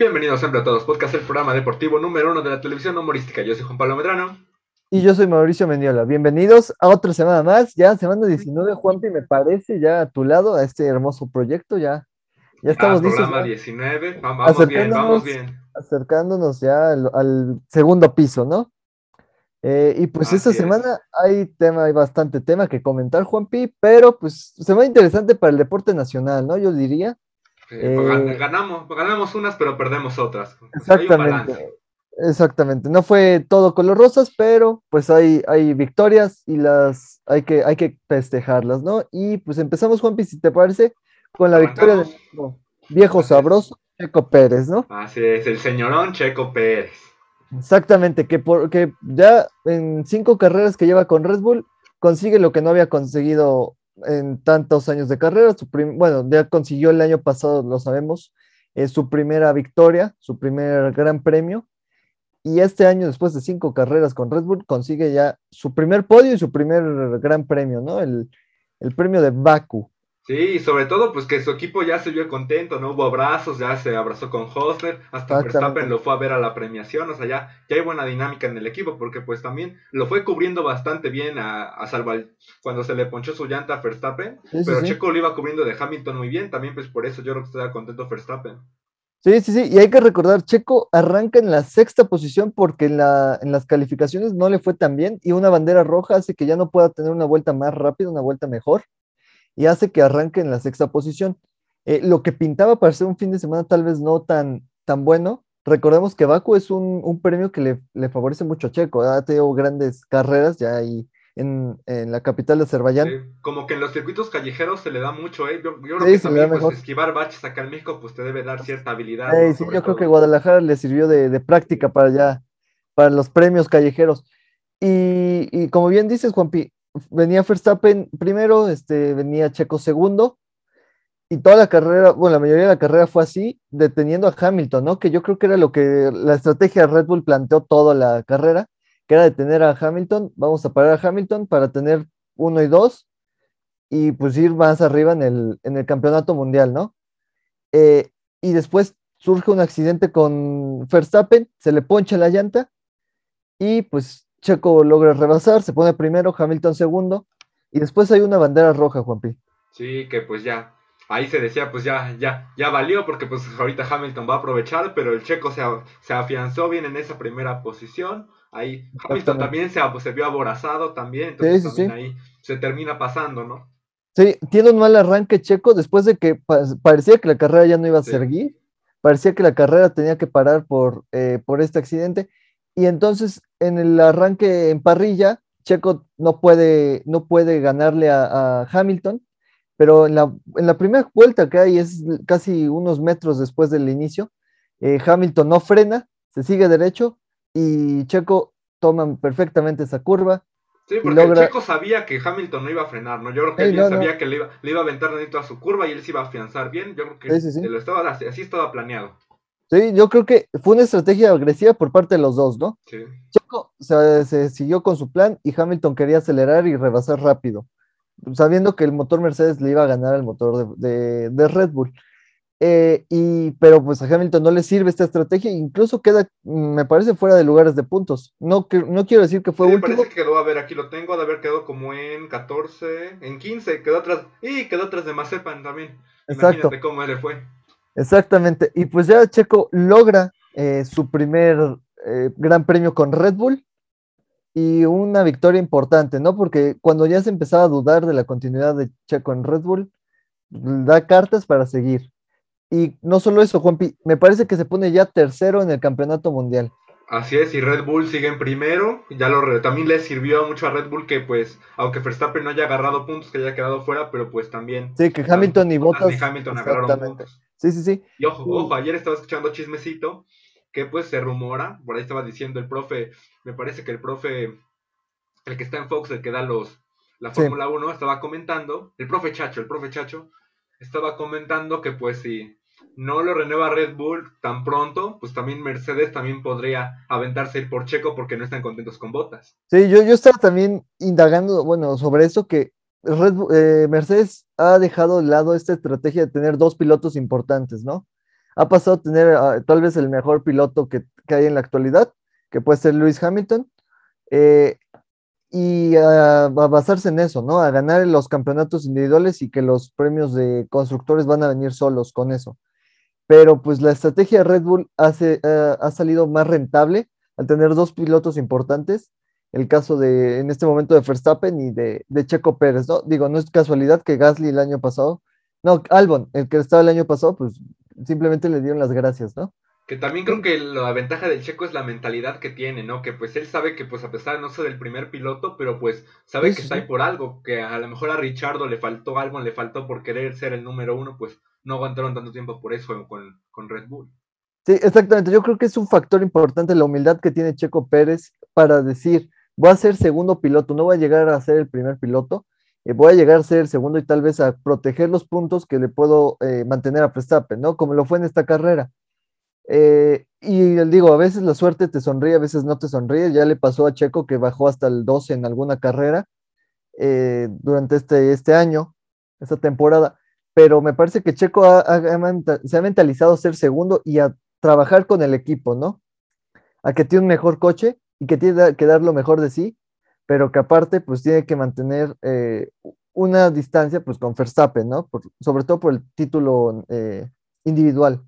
Bienvenidos siempre a todos, podcast el programa deportivo número uno de la televisión humorística. Yo soy Juan Pablo Medrano. Y yo soy Mauricio Mendiola. Bienvenidos a otra semana más, ya semana 19, Juanpi, me parece, ya a tu lado, a este hermoso proyecto, ya, ya estamos ah, listos. Programa 19, vamos bien, vamos bien. Acercándonos ya al, al segundo piso, ¿no? Eh, y pues Así esta es. semana hay tema, hay bastante tema que comentar, Juanpi, pero pues semana interesante para el deporte nacional, ¿no? Yo diría. Eh, pues, Eh, ganamos, ganamos unas, pero perdemos otras. Pues. Exactamente. Exactamente. No fue todo color rosas, pero pues hay, hay victorias y las hay que, hay que festejarlas, ¿no? Y pues empezamos, Juanpi, si te parece, con la victoria de nuestro viejo sabroso, Checo Pérez, ¿no? Así es, el señorón Checo Pérez. Exactamente, que, por, que ya en cinco carreras que lleva con Red Bull, consigue lo que no había conseguido en tantos años de carrera. Su bueno, ya consiguió el año pasado, lo sabemos, eh, su primera victoria, su primer gran premio. Y este año, después de cinco carreras con Red Bull, consigue ya su primer podio y su primer gran premio, ¿no? El, el premio de Baku. Sí, y sobre todo, pues que su equipo ya se vio contento, ¿no? Hubo abrazos, ya se abrazó con Hosler, hasta. Verstappen lo fue a ver a la premiación, o sea, ya, ya hay buena dinámica en el equipo, porque pues también lo fue cubriendo bastante bien a, a salvo al- cuando se le ponchó su llanta a Verstappen, Sí, sí, pero sí. Checo lo iba cubriendo de Hamilton muy bien, también pues por eso yo creo que estaba contento Verstappen. Sí, sí, sí, y hay que recordar, Checo arranca en la sexta posición porque en, la, en las calificaciones no le fue tan bien y una bandera roja hace que ya no pueda tener una vuelta más rápida, una vuelta mejor, y hace que arranque en la sexta posición. Eh, lo que pintaba para ser un fin de semana tal vez no tan, tan bueno, recordemos que Baku es un, un premio que le, le favorece mucho a Checo, ha tenido grandes carreras ya ahí en, en la capital de Azerbaiyán. Como que en los circuitos callejeros se le da mucho, ¿eh? Yo, yo creo Sí, que también pues, esquivar baches acá en México pues te debe dar cierta habilidad. Sí, yo creo que. Guadalajara le sirvió de, de práctica para ya, para los premios callejeros. Y, y como bien dices, Juanpi, venía Verstappen primero, este, venía Checo segundo, y toda la carrera, bueno, la mayoría de la carrera fue así, deteniendo a Hamilton, ¿no? Que yo creo que era lo que la estrategia de Red Bull planteó toda la carrera, que era detener a Hamilton, vamos a parar a Hamilton para tener uno y dos, y pues ir más arriba en el, en el campeonato mundial, ¿no? Eh, y después surge un accidente con Verstappen, se le poncha la llanta y pues Checo logra rebasar, se pone primero, Hamilton segundo y después hay una bandera roja, Juanpi. Sí, que pues ya, ahí se decía, pues ya, ya, ya valió, porque pues ahorita Hamilton va a aprovechar, pero el checo se, se afianzó bien en esa primera posición. Ahí Hamilton también se, se vio aborazado también, entonces Sí, sí, también sí. ahí se termina pasando, ¿no? Sí, tiene un mal arranque Checo después de que pa- parecía que la carrera ya no iba a seguir, parecía que la carrera tenía que parar por, eh, por este accidente y entonces en el arranque en parrilla, Checo no puede, no puede ganarle a, a Hamilton, pero en la, en la primera vuelta que hay es casi unos metros después del inicio, eh, Hamilton no frena, se sigue derecho y Checo toma perfectamente esa curva. Sí, porque logra- checo sabía que Hamilton no iba a frenar, ¿no? Yo creo que él no. sabía que le iba, le iba a aventar a su curva y él se iba a afianzar bien. Yo creo que Sí, sí, sí. lo estaba, así estaba planeado. Sí, yo creo que fue una estrategia agresiva por parte de los dos, ¿no? Sí. Checo se, se siguió con su plan y Hamilton quería acelerar y rebasar rápido, sabiendo que el motor Mercedes le iba a ganar al motor de, de- de Red Bull. Eh, y, pero pues a Hamilton no le sirve esta estrategia, incluso queda, me parece, fuera de lugares de puntos. No, que- no quiero decir que fue Sí, último, parece que quedó, a ver, aquí lo tengo, de haber quedado como en 14, en 15, quedó atrás, y quedó atrás de Mazepan también. Exacto. Imagínate cómo le fue. Exactamente. Y pues ya Checo logra eh, su primer eh, gran premio con Red Bull y una victoria importante, ¿no? Porque cuando ya se empezaba a dudar de la continuidad de Checo en Red Bull, da cartas para seguir. Y no solo eso, Juanpi, me parece que se pone ya tercero en el campeonato mundial. Así es, y Red Bull sigue en primero, ya lo también le sirvió mucho a Red Bull que pues, aunque Verstappen no haya agarrado puntos, que haya quedado fuera, pero pues también Sí, que Hamilton y Bottas Hamilton agarraron exactamente. puntos. Sí, sí, sí. Y ojo, Sí. ojo, ayer estaba escuchando chismecito que pues se rumora, por ahí estaba diciendo el profe, me parece que el profe, el que está en Fox, el que da los la Sí. Fórmula 1, estaba comentando, el profe Chacho, el profe Chacho, estaba comentando que pues si no lo renueva Red Bull tan pronto, pues también Mercedes también podría aventarse ir por Checo porque no están contentos con botas. Sí, yo, yo estaba también indagando, bueno, sobre eso que Red eh, Mercedes ha dejado de lado esta estrategia de tener dos pilotos importantes, ¿no? ha pasado a tener ah, tal vez el mejor piloto que, hay en la actualidad, que puede ser Lewis Hamilton, eh, y a, basarse en eso, ¿no? A ganar los campeonatos individuales y que los premios de constructores van a venir solos con eso. Pero pues la estrategia de Red Bull hace, eh, ha salido más rentable al tener dos pilotos importantes el caso de, en este momento, de Verstappen y de, Checo Pérez, ¿no? Digo, no es casualidad que Gasly el año pasado, no, Albon, el que estaba el año pasado, pues simplemente le dieron las gracias, ¿no? Que también creo que la ventaja del Checo es la mentalidad que tiene, ¿no? Que pues él sabe que pues a pesar de no ser el primer piloto, pero pues sabe que está ahí por algo, que a lo mejor a Richardo le faltó algo, le faltó por querer ser el número uno, pues no aguantaron tanto tiempo por eso con, con Red Bull. Sí, exactamente. Yo creo que es un factor importante la humildad que tiene Checo Pérez para decir, voy a ser segundo piloto, no voy a llegar a ser el primer piloto, eh, voy a llegar a ser el segundo y tal vez a proteger los puntos que le puedo eh, mantener a Verstappen, ¿no? Como lo fue en esta carrera. Eh, y digo, a veces la suerte te sonríe, a veces no te sonríe. Ya le pasó a Checo que bajó hasta el 12 en alguna carrera durante este, este año, esta temporada. Pero me parece que Checo se ha mentalizado a ser segundo y a trabajar con el equipo, ¿no? A que tiene un mejor coche y que tiene que dar lo mejor de sí, pero que aparte pues tiene que mantener eh, una distancia pues con Verstappen, ¿no? sobre todo por el título eh, individual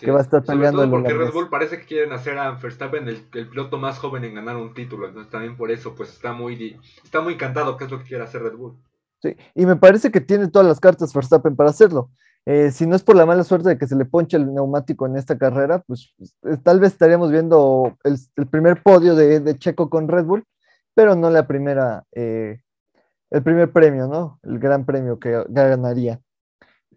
que va a estar peleando. Sobre todo porque Red Bull parece que quieren hacer a Verstappen el, piloto más joven en ganar un título, entonces también por eso pues está muy, está muy encantado que es lo que quiere hacer Red Bull. Sí, y me parece que tiene todas las cartas Verstappen para hacerlo. Eh, si no es por la mala suerte de que se le ponche el neumático en esta carrera, pues, pues tal vez estaríamos viendo el, primer podio de, Checo con Red Bull, pero no la primera, eh, el primer premio, ¿no? El gran premio que ganaría.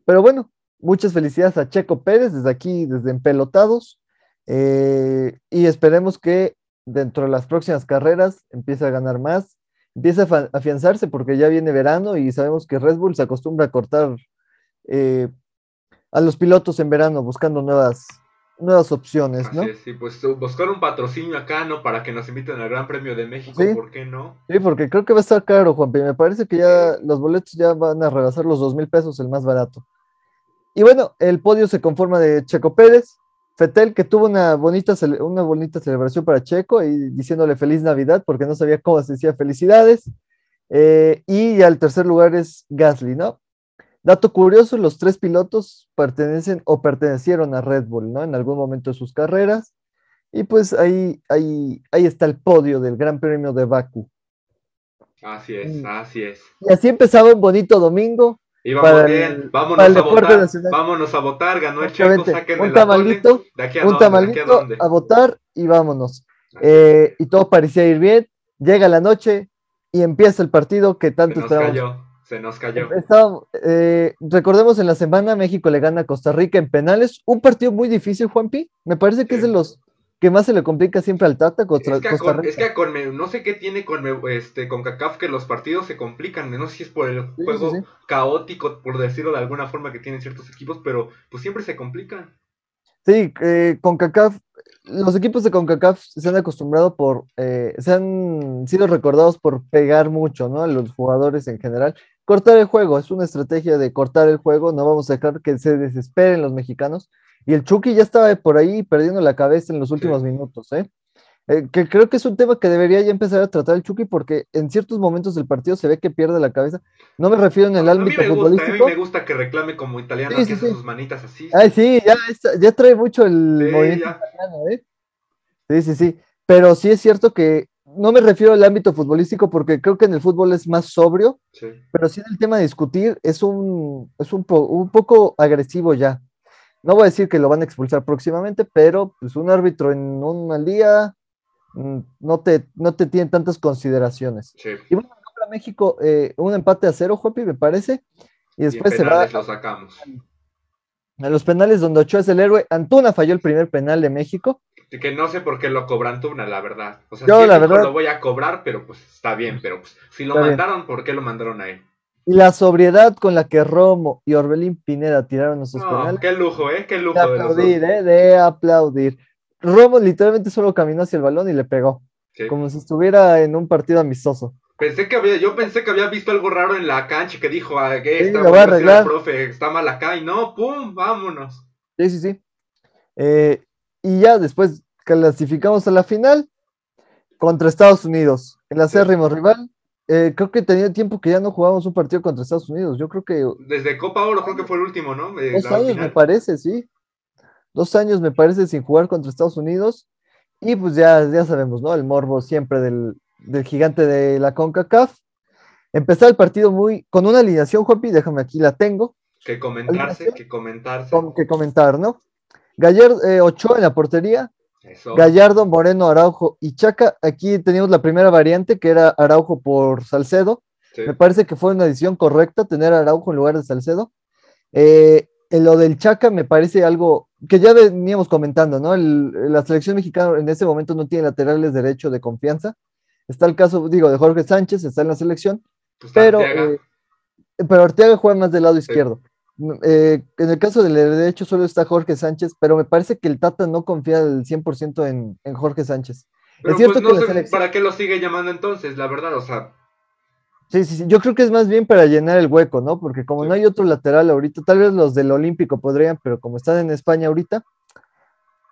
Pero bueno, muchas felicidades a Checo Pérez desde aquí, desde Empelotados, eh, y esperemos que dentro de las próximas carreras empiece a ganar más, empiece a afianzarse porque ya viene verano y sabemos que Red Bull se acostumbra a cortar eh, a los pilotos en verano buscando nuevas, nuevas opciones, ¿no? sí, pues buscar un patrocinio acá, ¿no? Para que nos inviten al Gran Premio de México, ¿por qué no? Sí, porque creo que va a estar caro, Juan. Me parece que ya los boletos ya van a rebasar los dos mil pesos, el más barato. Y bueno, el podio se conforma de Checo Pérez, Fetel, que tuvo una bonita, una bonita celebración para Checo y diciéndole feliz Navidad porque no sabía cómo se decía felicidades. Eh, y al tercer lugar es Gasly, ¿no? Dato curioso, los tres pilotos pertenecen o pertenecieron a Red Bull, ¿no? En algún momento de sus carreras. Y pues ahí, ahí, ahí está el podio del Gran Premio de Baku. Así es, así es. Y así empezaba un bonito domingo. Y vamos bien, vámonos a votar, vámonos a votar, ganó el Checo, saquen un tamalito, un tamalito a, votar y vámonos. Eh, y todo parecía ir bien, llega la noche y empieza el partido que tanto esperamos. Se nos cayó. Eh, recordemos en la semana México le gana a Costa Rica en penales. Un partido muy difícil, Juanpi. Me parece que es de los que más se le complica siempre al Tata contra es que Costa Rica. Es que con, no sé qué tiene con, este, con CACAF que los partidos se complican. No sé si es por el juego caótico, por decirlo de alguna forma, que tienen ciertos equipos, pero pues siempre se complican. Sí, eh, con CACAF los equipos de CONCACAF se han acostumbrado por, eh, se han sido recordados por pegar mucho, ¿no? A los jugadores en general. Cortar el juego, es una estrategia de cortar el juego, no vamos a dejar que se desesperen los mexicanos. Y el Chucky ya estaba por ahí perdiendo la cabeza en los últimos minutos, ¿eh? ¿eh? que creo que es un tema que debería ya empezar a tratar el Chucky porque en ciertos momentos del partido se ve que pierde la cabeza. No me refiero en el ámbito futbolístico. a mí me gusta que reclame como italiano, que sus manitas así. Ay, sí, ya, ya trae mucho el movimiento italiano, ¿eh? Sí, sí, sí. Pero sí es cierto que no me refiero al ámbito futbolístico porque creo que en el fútbol es más sobrio, pero sí en el tema de discutir es un, es un, un, poco agresivo ya. No voy a decir que lo van a expulsar próximamente, pero pues un árbitro en un mal día mm, no te, no te tiene tantas consideraciones. Y bueno, para México eh, un empate a cero, Jopi, me parece. Y después se va. Lo sacamos. A los penales donde Ochoa es el héroe. Antuna falló el primer penal de México que no sé por qué lo cobran Tuna, la verdad. O sea, Yo, la verdad, lo voy a cobrar, pero pues está bien, pero pues si lo mandaron, ¿por qué lo mandaron a él? Y la sobriedad con la que Romo y Orbelín Pineda tiraron esos penales. Qué lujo, ¿eh? Qué lujo. De aplaudir, ¿eh? De aplaudir. Romo literalmente solo caminó hacia el balón y le pegó. Como si estuviera en un partido amistoso. Pensé que había, yo pensé que había visto algo raro en la cancha que dijo, ah, que está, profe, está mal acá y no, pum, vámonos. Sí, sí, sí. Eh, y ya después clasificamos a la final contra Estados Unidos, el acérrimo rival. Eh, creo que tenía tiempo que ya no jugábamos un partido contra Estados Unidos. Yo creo que. Desde Copa Oro, creo que fue el último, ¿no? dos años, me parece, sí. Dos años, me parece, sin jugar contra Estados Unidos. Y pues ya, ya sabemos, ¿no? El morbo siempre del, del gigante de la CONCACAF. Empezar el partido muy con una alineación, Juanpi, déjame aquí la tengo. Que comentarse, que comentarse. que comentar, ¿no? Gallardo, eh, Ochoa en la portería. Gallardo, Moreno, Araujo y Chaca. Aquí teníamos la primera variante que era Araujo por Salcedo. Me parece que fue una decisión correcta tener a Araujo en lugar de Salcedo. Eh, en lo del Chaca me parece algo que ya veníamos comentando, ¿no? la selección mexicana en ese momento no tiene laterales derecho de confianza. Está el caso, digo, de Jorge Sánchez, está en la selección, pues pero, eh, pero Arteaga juega más del lado izquierdo. Eh, en el caso del derecho solo está Jorge Sánchez, pero me parece que el Tata no confía al 100% en, en Jorge Sánchez. es cierto pues, que ¿Para qué lo sigue llamando entonces? La verdad, o sea. Sí, sí, sí. Yo creo que es más bien para llenar el hueco, ¿no? Porque como no hay otro lateral ahorita, tal vez los del Olímpico podrían, pero como están en España ahorita.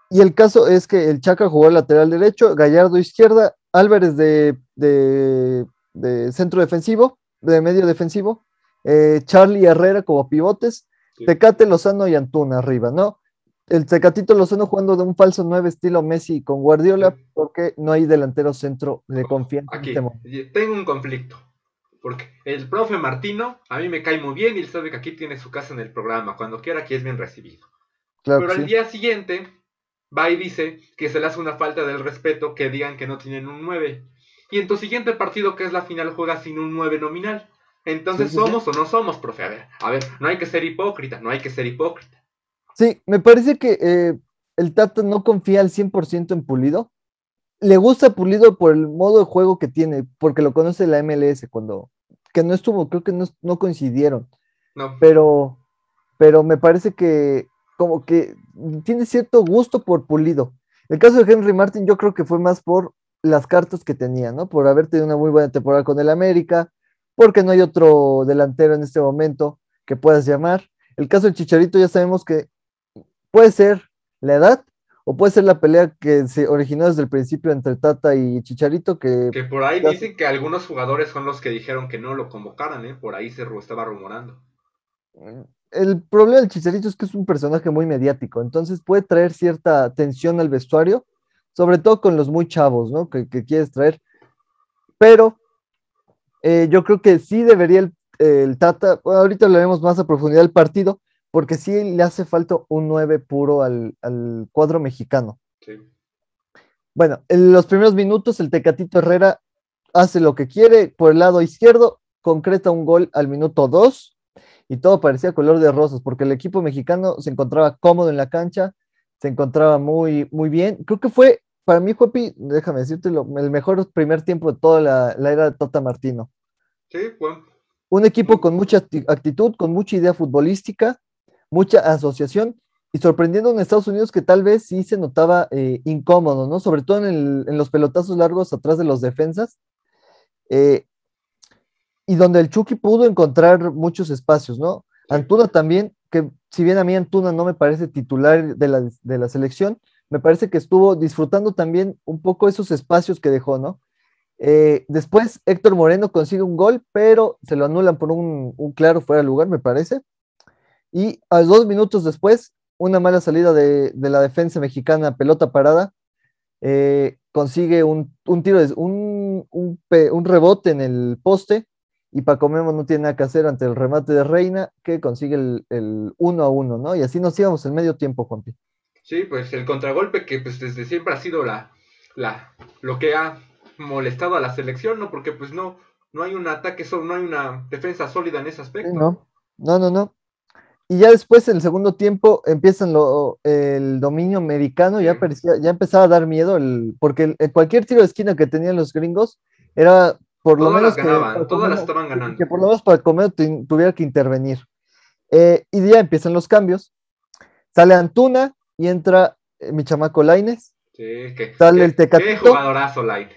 Y el caso es que el Chaca jugó lateral derecho, Gallardo izquierda, Álvarez de, de centro defensivo, de medio defensivo, eh, Charlie Herrera como pivotes, Tecate Lozano y Antuna arriba, ¿no? El Tecatito Lozano jugando de un falso 9 estilo Messi con Guardiola porque no hay delantero centro de confianza. Aquí, este tengo un conflicto. Porque el profe Martino a mí me cae muy bien y él sabe que aquí tiene su casa en el programa. Cuando quiera aquí es bien recibido. Pero al día siguiente va y dice que se le hace una falta del respeto que digan que no tienen un 9. Y en tu siguiente partido, que es la final, juega sin un 9 nominal. Entonces, ¿somos o no somos, profe? A ver, a ver, no hay que ser hipócrita, no hay que ser hipócrita. Sí, me parece que eh, el Tata no confía al 100% en Pulido. Le gusta Pulido por el modo de juego que tiene, porque lo conoce la MLS cuando, que no estuvo, creo que no, coincidieron. No. Pero, pero me parece que como que tiene cierto gusto por Pulido. El caso de Henry Martin yo creo que fue más por las cartas que tenía, ¿no? Por haber tenido una muy buena temporada con el América, porque no hay otro delantero en este momento que puedas llamar. El caso del Chicharito ya sabemos que puede ser la edad o puede ser la pelea que se originó desde el principio entre Tata y Chicharito. Que, que por ahí dicen que algunos jugadores son los que dijeron que no lo convocaran, ¿eh? por ahí se estaba rumorando. El problema del Chicharito es que es un personaje muy mediático, entonces puede traer cierta tensión al vestuario, sobre todo con los muy chavos, ¿no? Que, que quieres traer. Pero eh, yo creo que sí debería el, Tata, ahorita lo vemos más a profundidad el partido, porque sí le hace falta un 9 puro al, cuadro mexicano. Bueno, en los primeros minutos el Tecatito Herrera hace lo que quiere por el lado izquierdo, concreta un gol al minuto 2 y todo parecía color de rosas, porque el equipo mexicano se encontraba cómodo en la cancha, se encontraba muy, muy bien. Creo que fue, para mí, Jopi, déjame decirte, el mejor primer tiempo de toda la, la era de Tota Martino. Sí, bueno. Un equipo con mucha actitud, con mucha idea futbolística, mucha asociación y sorprendiendo en Estados Unidos que tal vez sí se notaba eh, incómodo, ¿no? Sobre todo en, los pelotazos largos atrás de los defensas. Eh, y donde el Chucky pudo encontrar muchos espacios, ¿no? Antuna también, que si bien a mí Antuna no me parece titular de la, de la selección, me parece que estuvo disfrutando también un poco esos espacios que dejó, ¿no? Eh, después Héctor Moreno consigue un gol, pero se lo anulan por un, claro fuera de lugar, me parece. Y a dos minutos después, una mala salida de, la defensa mexicana, pelota parada, eh, consigue un, tiro, un, un, rebote en el poste. Y Paco Memo no tiene nada que hacer ante el remate de Reina, que consigue el, uno a uno, ¿no? Y así nos íbamos en medio tiempo, Juanpi. Sí, pues el contragolpe que pues desde siempre ha sido la, la, lo que ha molestado a la selección, ¿no? Porque pues no, no hay un ataque, no hay una defensa sólida en ese aspecto. No, no, no, no. Y ya después, en el segundo tiempo, empiezan lo, el dominio americano, ya, parecía, ya empezaba a dar miedo, el, porque cualquier tiro de esquina que tenían los gringos era por lo menos... que, todas las estaban ganando. Que por lo menos para comer tuviera que intervenir. Eh, y ya empiezan los cambios. Sale Antuna y entra eh, mi chamaco Laines. Sí, que, sale el Tecatito. Qué jugadorazo Laines.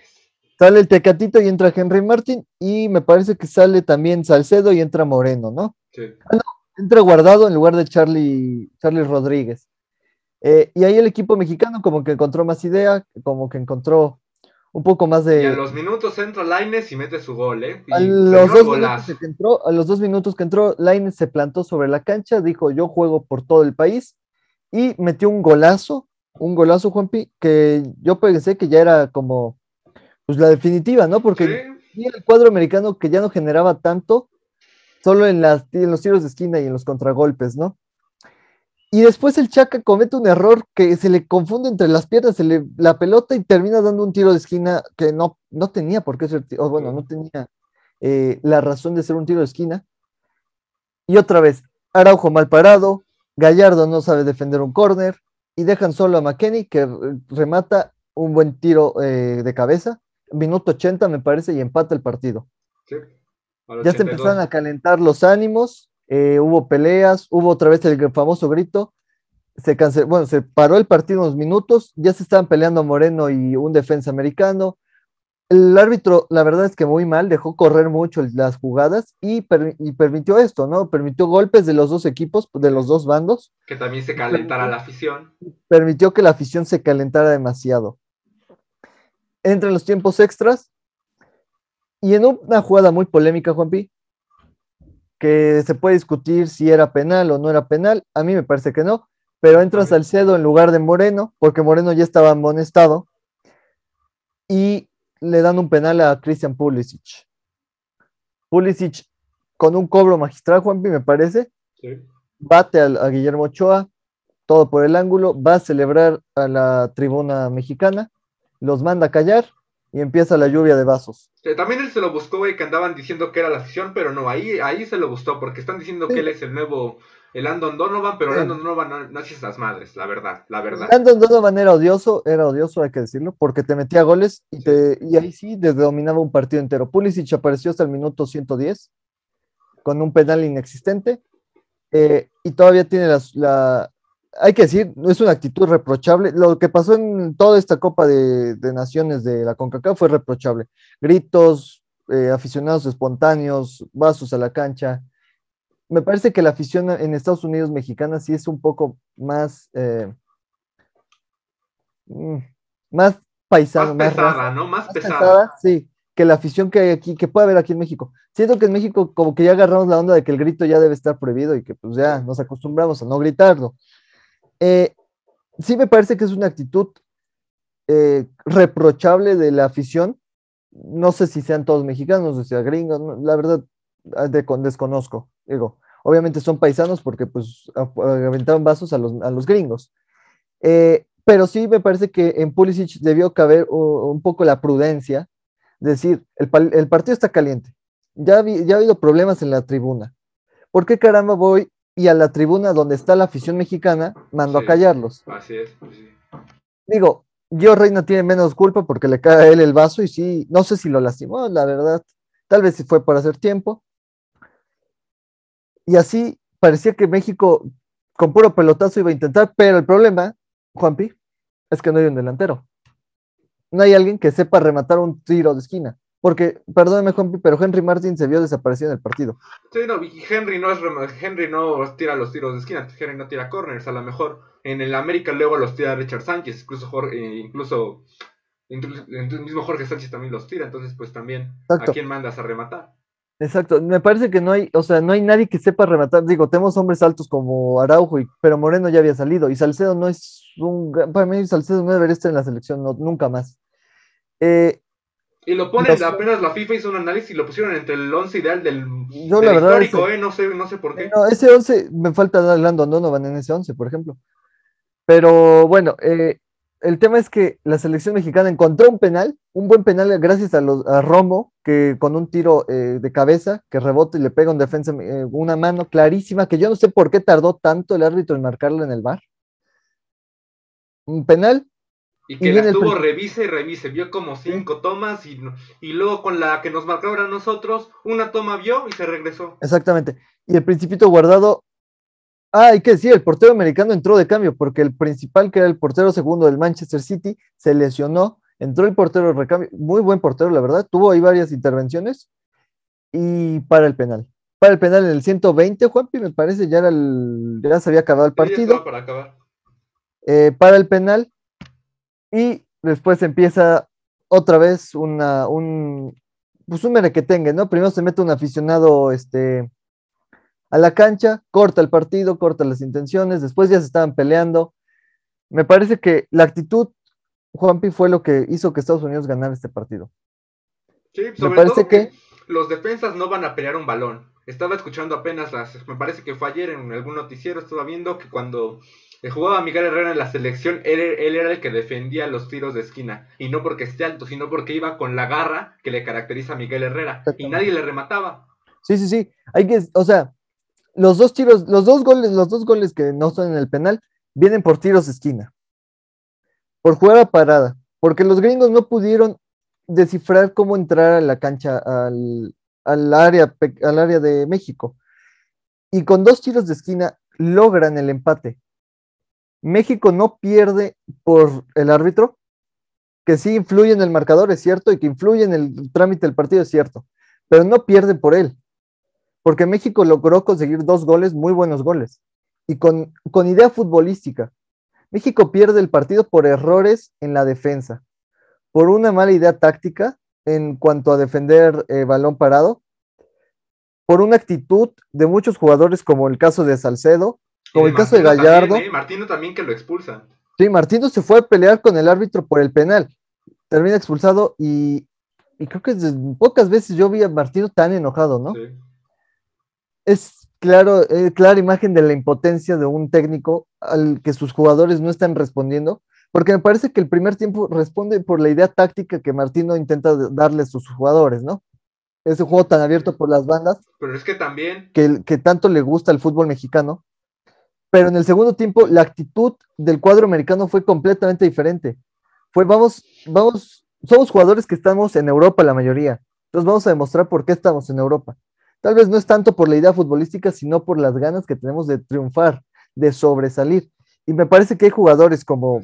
Sale el Tecatito y entra Henry Martin y me parece que sale también Salcedo y entra Moreno, ¿no? Sí. Ah, entra guardado en lugar de Charlie, Charlie Rodríguez. Eh, y ahí el equipo mexicano como que encontró más idea, como que encontró un poco más de... Y a los minutos entra Laines y mete su gol, ¿eh? Y A los, dos minutos que entró, a los dos minutos que entró, Laines se plantó sobre la cancha, dijo yo juego por todo el país y metió un golazo, un golazo, Juanpi, que yo pensé que ya era como pues la definitiva, ¿no? Porque el cuadro americano que ya no generaba tanto, solo en, las, en los tiros de esquina y en los contragolpes, ¿no? Y después el Chaca comete un error que se le confunde entre las piernas, se le, la pelota y termina dando un tiro de esquina que no, no tenía por qué ser, o bueno, no tenía eh, la razón de ser un tiro de esquina. Y otra vez, Araujo mal parado, Gallardo no sabe defender un córner y dejan solo a McKenny que remata un buen tiro eh, de cabeza, minuto 80 me parece, y empata el partido. Ya se empezaron a calentar los ánimos eh, hubo peleas, hubo otra vez el famoso grito, se canceló, bueno, se paró el partido unos minutos, ya se estaban peleando Moreno y un defensa americano. El árbitro, la verdad es que muy mal, dejó correr mucho las jugadas y, permitió esto, ¿no? Permitió golpes de los dos equipos, de los dos bandos. Que también se calentara la afición. Permitió que la afición se calentara demasiado. Entre los tiempos extras y en una jugada muy polémica, Juanpi, que se puede discutir si era penal o no era penal, a mí me parece que no, pero entra Salcedo en lugar de Moreno, porque Moreno ya estaba amonestado, y le dan un penal a Christian Pulisic. Pulisic con un cobro magistral, Juanpi, me parece, bate a, a Guillermo Ochoa, todo por el ángulo, va a celebrar a la tribuna mexicana, los manda a callar y empieza la lluvia de vasos. también él se lo buscó, güey, que andaban diciendo que era la afición, pero no, ahí, ahí se lo gustó, porque están diciendo que él es el nuevo, el Andon Donovan, pero Andon Donovan no, no hace esas madres, la verdad, la verdad. Andon Donovan era odioso, era odioso, hay que decirlo, porque te metía goles y, te, y ahí sí dominaba un partido entero. Pulisic apareció hasta el minuto 110 con un penal inexistente eh, y todavía tiene la, hay que decir, es una actitud reprochable. Lo que pasó en toda esta Copa de, Naciones de la CONCACAF fue reprochable. Gritos, eh, aficionados espontáneos, vasos a la cancha. Me parece que la afición en Estados Unidos mexicana sí es un poco más, eh, mm, más paisano, más pesada, ¿no? Más, pesada. Sí, que la afición que hay aquí, que puede haber aquí en México. Siento que en México como que ya agarramos la onda de que el grito ya debe estar prohibido y que pues ya nos acostumbramos a no gritarlo. Eh, sí me parece que es una actitud eh, reprochable de la afición. No sé si sean todos mexicanos o sea gringos, la verdad ah, desconozco. Digo, obviamente son paisanos porque pues aventaban vasos a los, gringos. Eh, pero sí me parece que en Pulisic debió caber un poco la prudencia, decir, el, el partido está caliente, ya, ya ha habido problemas en la tribuna. ¿Por qué caramba voy y a la tribuna donde está la afición mexicana mandó a callarlos. Así es. Pues Digo, Gio Reina tiene menos culpa porque le cae a él el vaso y sí, no sé si lo lastimó, la verdad. Tal vez si fue por hacer tiempo. Y así parecía que México con puro pelotazo iba a intentar, pero el problema, Juanpi, es que no hay un delantero. No hay alguien que sepa rematar un tiro de esquina. Porque, perdóneme, Juanpi, pero Henry Martin se vio desaparecido en el partido. Sí, no, Henry no, es, Henry no tira los tiros de esquina, Henry no tira corners, a lo mejor en el América luego los tira Richard Sánchez, incluso, Jorge, eh, incluso, el mismo Jorge Sánchez también los tira, entonces pues también, ¿a quién mandas a rematar? Exacto, me parece que no hay, o sea, no hay nadie que sepa rematar. Digo, tenemos hombres altos como Araujo, y, pero Moreno ya había salido. Y Salcedo no es un. Para mí, Salcedo no debería estar en la selección, nunca más. Eh, y lo ponen, apenas la FIFA hizo un análisis y lo pusieron entre el 11 ideal del, histórico, ¿eh? No sé, no sé por qué. No, ese 11, me falta Landon Donovan en ese 11, por ejemplo. Pero bueno, eh, el tema es que la selección mexicana encontró un penal, un buen penal gracias a, los, a Romo, que con un tiro eh, de cabeza, que rebota y le pega un defensa, eh, una mano clarísima, que yo no sé por qué tardó tanto el árbitro en marcarlo en el bar. Un penal y que la estuvo revise y revise, vio como cinco tomas y, y luego con la que nos marcaron a nosotros, una toma vio y se regresó. Exactamente. Y el principito guardado, ah, hay que decir, el portero americano entró de cambio porque el principal, que era el portero segundo del Manchester City, se lesionó, entró el portero de recambio, muy buen portero, la verdad, tuvo ahí varias intervenciones y para el penal. Para el penal en el 120, Juanpi, me parece, ya, era el, ya se había acabado el partido. para acabar eh, para el penal y después empieza otra vez una, un, pues un merequetengue, ¿no? Primero se mete un aficionado este, a la cancha, corta el partido, corta las intenciones, después ya se estaban peleando. Me parece que la actitud, Juanpi, fue lo que hizo que Estados Unidos ganara este partido. Sí, sobre me parece que, los defensas no van a pelear un balón. Estaba escuchando apenas las, me parece que fue ayer en algún noticiero, estaba viendo que cuando jugaba Miguel Herrera en la selección, él, era el que defendía los tiros de esquina. Y no porque esté alto, sino porque iba con la garra que le caracteriza a Miguel Herrera. Y nadie le remataba. Sí, sí, sí. Hay que, o sea, los dos tiros, los dos goles, los dos goles que no son en el penal, vienen por tiros de esquina. Por jugada parada. Porque los gringos no pudieron descifrar cómo entrar a la cancha, al, área, al área de México. Y con dos tiros de esquina logran el empate. México no pierde por el árbitro, que sí influye en el marcador, es cierto, y que influye en el trámite del partido, es cierto, pero no pierde por él, porque México logró conseguir dos goles, muy buenos goles, y con, con idea futbolística. México pierde el partido por errores en la defensa, por una mala idea táctica en cuanto a defender eh, balón parado, por una actitud de muchos jugadores como el caso de Salcedo, como el caso de Gallardo. ¿eh? Martino también que lo expulsa. Sí, Martino se fue a pelear con el árbitro por el penal. Termina expulsado y, creo que pocas veces yo vi a Martino tan enojado, ¿no? Sí. Es claro, eh, clara imagen de la impotencia de un técnico al que sus jugadores no están respondiendo, porque me parece que el primer tiempo responde por la idea táctica que Martino intenta darle a sus jugadores, ¿no? Ese juego tan abierto por las bandas. Pero es que también. Que, que tanto le gusta al fútbol mexicano pero en el segundo tiempo la actitud del cuadro americano fue completamente diferente. Fue, vamos, vamos, somos jugadores que estamos en Europa la mayoría, entonces vamos a demostrar por qué estamos en Europa. Tal vez no es tanto por la idea futbolística, sino por las ganas que tenemos de triunfar, de sobresalir. Y me parece que hay jugadores como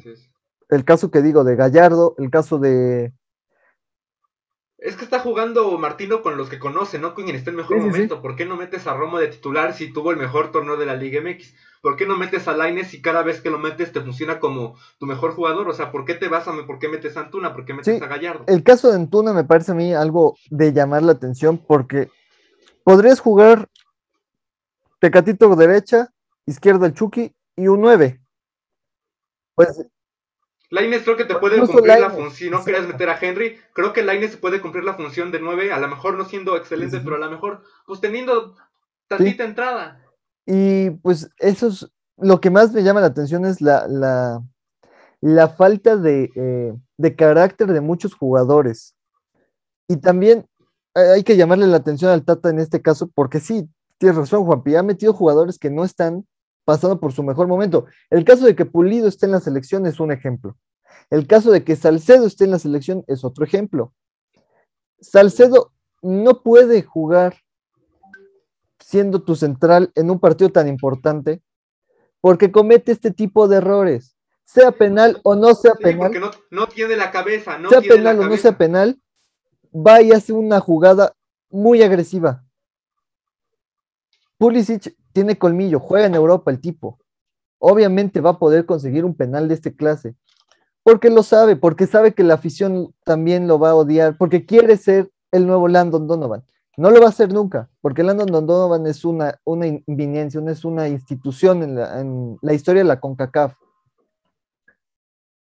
el caso que digo de Gallardo, el caso de, es que está jugando Martino con los que conoce, no con quien está en mejor momento. ¿Por qué no metes a Romo de titular si tuvo el mejor torneo de la Liga MX? ¿Por qué no metes a Laines si cada vez que lo metes te funciona como tu mejor jugador? O sea, ¿por qué te vas a por qué metes a Antuna? ¿Por qué metes a Gallardo? El caso de Antuna me parece a mí algo de llamar la atención porque podrías jugar Tecatito derecha, izquierda el Chucky y un 9. Pues Laines creo que te puede cumplir la función, si no querías meter a Henry, creo que Laines puede cumplir la función de 9, a lo mejor no siendo excelente, pero a lo mejor pues teniendo tantita entrada. Y pues eso es lo que más me llama la atención es la, la, la falta de, eh, de, carácter de muchos jugadores. Y también hay que llamarle la atención al Tata en este caso, porque sí, tienes razón, Juanpi, ha metido jugadores que no están pasando por su mejor momento. El caso de que Pulido esté en la selección es un ejemplo. El caso de que Salcedo esté en la selección es otro ejemplo. Salcedo no puede jugar siendo tu central en un partido tan importante porque comete este tipo de errores. Sea penal o no sea penal. Porque no, tiene la cabeza. No sea penal o no sea penal, va y hace una jugada muy agresiva. Pulisic tiene colmillo, juega en Europa el tipo. Obviamente va a poder conseguir un penal de este clase. Porque lo sabe, porque sabe que la afición también lo va a odiar, porque quiere ser el nuevo Landon Donovan. No lo va a hacer nunca, porque Landon Donovan es una, es una institución en la, historia de la CONCACAF.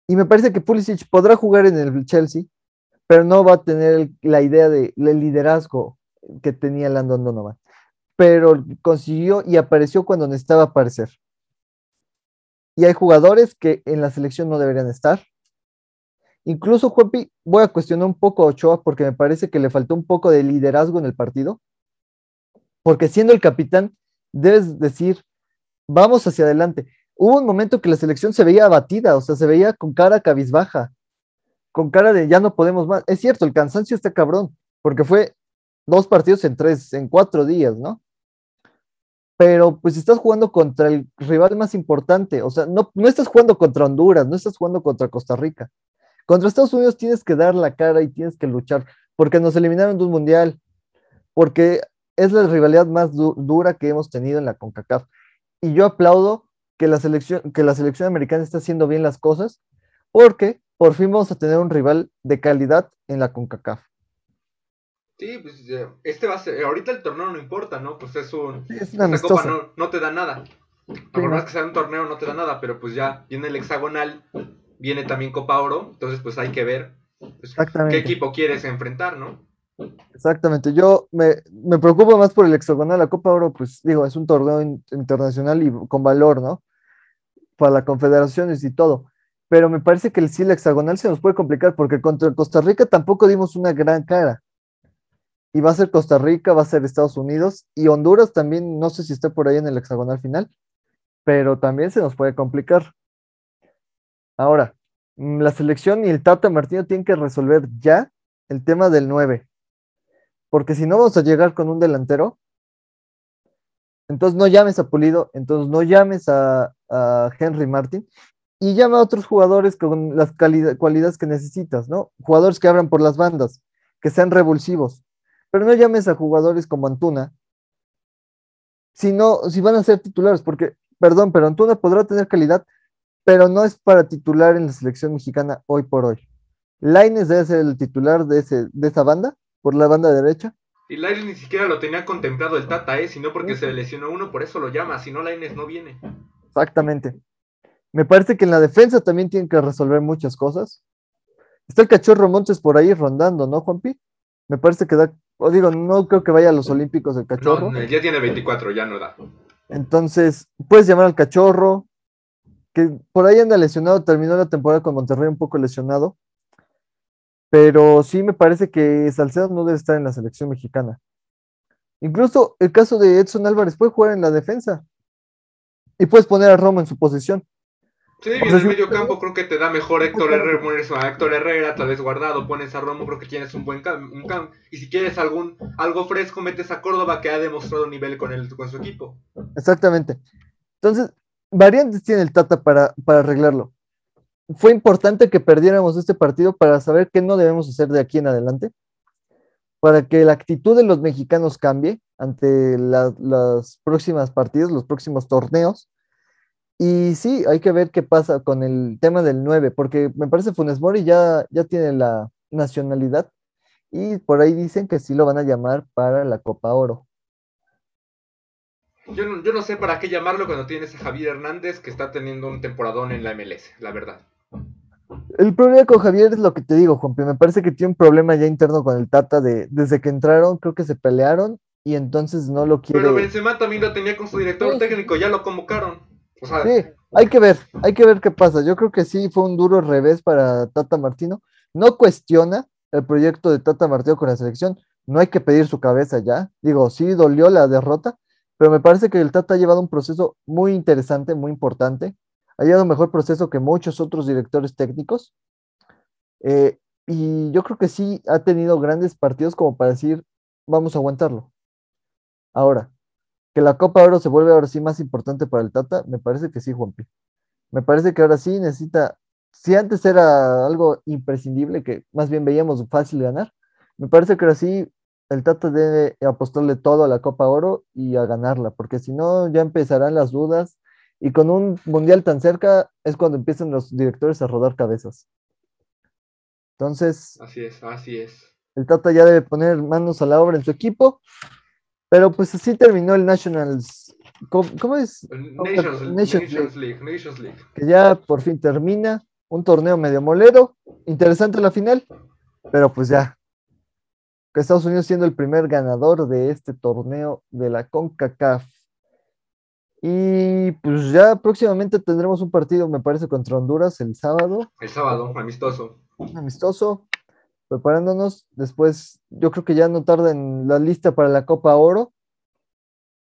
Y me parece que Pulisic podrá jugar en el Chelsea, pero no va a tener la idea de el liderazgo que tenía Landon Donovan pero consiguió y apareció cuando necesitaba aparecer. Y hay jugadores que en la selección no deberían estar. Incluso, Juanpi, voy a cuestionar un poco a Ochoa porque me parece que le faltó un poco de liderazgo en el partido. Porque siendo el capitán, debes decir, vamos hacia adelante. Hubo un momento que la selección se veía abatida, o sea, se veía con cara cabizbaja, con cara de ya no podemos más. Es cierto, el cansancio está cabrón, porque fue dos partidos en tres, en cuatro días, ¿no? pero pues estás jugando contra el rival más importante, o sea, no, no estás jugando contra Honduras, no estás jugando contra Costa Rica. Contra Estados Unidos tienes que dar la cara y tienes que luchar, porque nos eliminaron de un mundial, porque es la rivalidad más dura que hemos tenido en la CONCACAF. Y yo aplaudo que la selección, que la selección americana está haciendo bien las cosas, porque por fin vamos a tener un rival de calidad en la CONCACAF. Sí, pues este va a ser, ahorita el torneo no importa, ¿no? Pues es un, es una esta copa no, no te da nada. Por más que sea un torneo no te da nada, pero pues ya viene el hexagonal, viene también Copa Oro, entonces pues hay que ver pues, qué equipo quieres enfrentar, ¿no? Exactamente. Yo me, me preocupo más por el hexagonal. La Copa Oro, pues digo, es un torneo in- internacional y con valor, ¿no? Para las confederaciones y todo. Pero me parece que el sí, el hexagonal se nos puede complicar porque contra Costa Rica tampoco dimos una gran cara. Y va a ser Costa Rica, va a ser Estados Unidos y Honduras también, no sé si está por ahí en el hexagonal final, pero también se nos puede complicar. Ahora, mm, la selección y el Tata Martino tienen que resolver ya el tema del 9 porque si no vamos a llegar con un delantero, entonces no llames a Pulido, entonces no llames a, Henry Martin y llama a otros jugadores con las cualidades que necesitas, ¿no? Jugadores que abran por las bandas, que sean revulsivos, pero no llames a jugadores como Antuna, si no, si van a ser titulares, porque, perdón, pero Antuna podrá tener calidad, pero no es para titular en la selección mexicana hoy por hoy. Laines debe ser el titular de, ese, de esa banda, por la banda derecha. Y Lainez ni siquiera lo tenía contemplado el Tata, ¿eh? Sino porque se lesionó uno, por eso lo llama, si no Lainez no viene. Exactamente. Me parece que en la defensa también tienen que resolver muchas cosas. Está el cachorro Montes por ahí rondando, ¿no, Juanpi? Me parece que da, o digo, no creo que vaya a los Olímpicos el cachorro. No, ya tiene 24, ya no da. Entonces, puedes llamar al cachorro, que por ahí anda lesionado, terminó la temporada con Monterrey un poco lesionado. Pero sí me parece que Salcedo no debe estar en la selección mexicana. Incluso el caso de Edson Álvarez puede jugar en la defensa. Y puedes poner a Romo en su posición. Sí, O en el medio campo creo que te da mejor Héctor. Herrera, a Héctor Herrera, tal vez guardado, pones a Romo, creo que tienes un buen cam, un cam. Y si quieres algún algo fresco, metes a Córdoba que ha demostrado nivel con el con su equipo. Exactamente. Entonces, variantes tiene el Tata para, para arreglarlo. Fue importante que perdiéramos este partido para saber qué no debemos hacer de aquí en adelante, para que la actitud de los mexicanos cambie ante la- las próximas partidos, los próximos torneos. Y sí, hay que ver qué pasa con el tema del 9, porque me parece Funes Mori ya, ya tiene la nacionalidad y por ahí dicen que sí lo van a llamar para la Copa Oro. Yo no, yo no sé para qué llamarlo cuando tienes a Javier Hernández que está teniendo un temporadón en la MLS, la verdad. El problema con Javier es lo que te digo, Juanpi. Me parece que tiene un problema ya interno con el Tata de desde que entraron, creo que se pelearon y entonces no lo quiere. Pero Benzema también lo tenía con su director Sí. técnico, ya lo convocaron. Sí, hay que ver, hay que ver qué pasa. Yo creo que sí fue un duro revés para Tata Martino. No cuestiona el proyecto de Tata Martino con la selección. No hay que pedir su cabeza ya. Digo, sí dolió la derrota, pero me parece que el Tata ha llevado un proceso muy interesante, muy importante. Ha llevado un mejor proceso que muchos otros directores técnicos. Eh, y yo creo que sí ha tenido grandes partidos como para decir, vamos a aguantarlo. Ahora, que la Copa Oro se vuelve ahora sí más importante para el Tata, me parece que sí, Juanpi. Me parece que ahora sí necesita, si antes era algo imprescindible, que más bien veíamos fácil ganar, me parece que ahora sí el Tata debe apostarle todo a la Copa Oro y a ganarla, porque si no ya empezarán las dudas y con un mundial tan cerca es cuando empiezan los directores a rodar cabezas. Entonces, así es, así es. el Tata ya debe poner manos a la obra en su equipo, pero pues así terminó el Nationals. ¿Cómo, cómo es? Nations, Nations Nations League, Nations League. Que ya por fin termina. Un torneo medio molero. Interesante la final, pero pues ya. Que Estados Unidos siendo el primer ganador de este torneo de la CONCACAF. Y pues ya próximamente tendremos un partido, me parece, contra Honduras el sábado. El sábado, amistoso. amistoso, preparándonos. Después, yo creo que ya no tarda en la lista para la Copa Oro.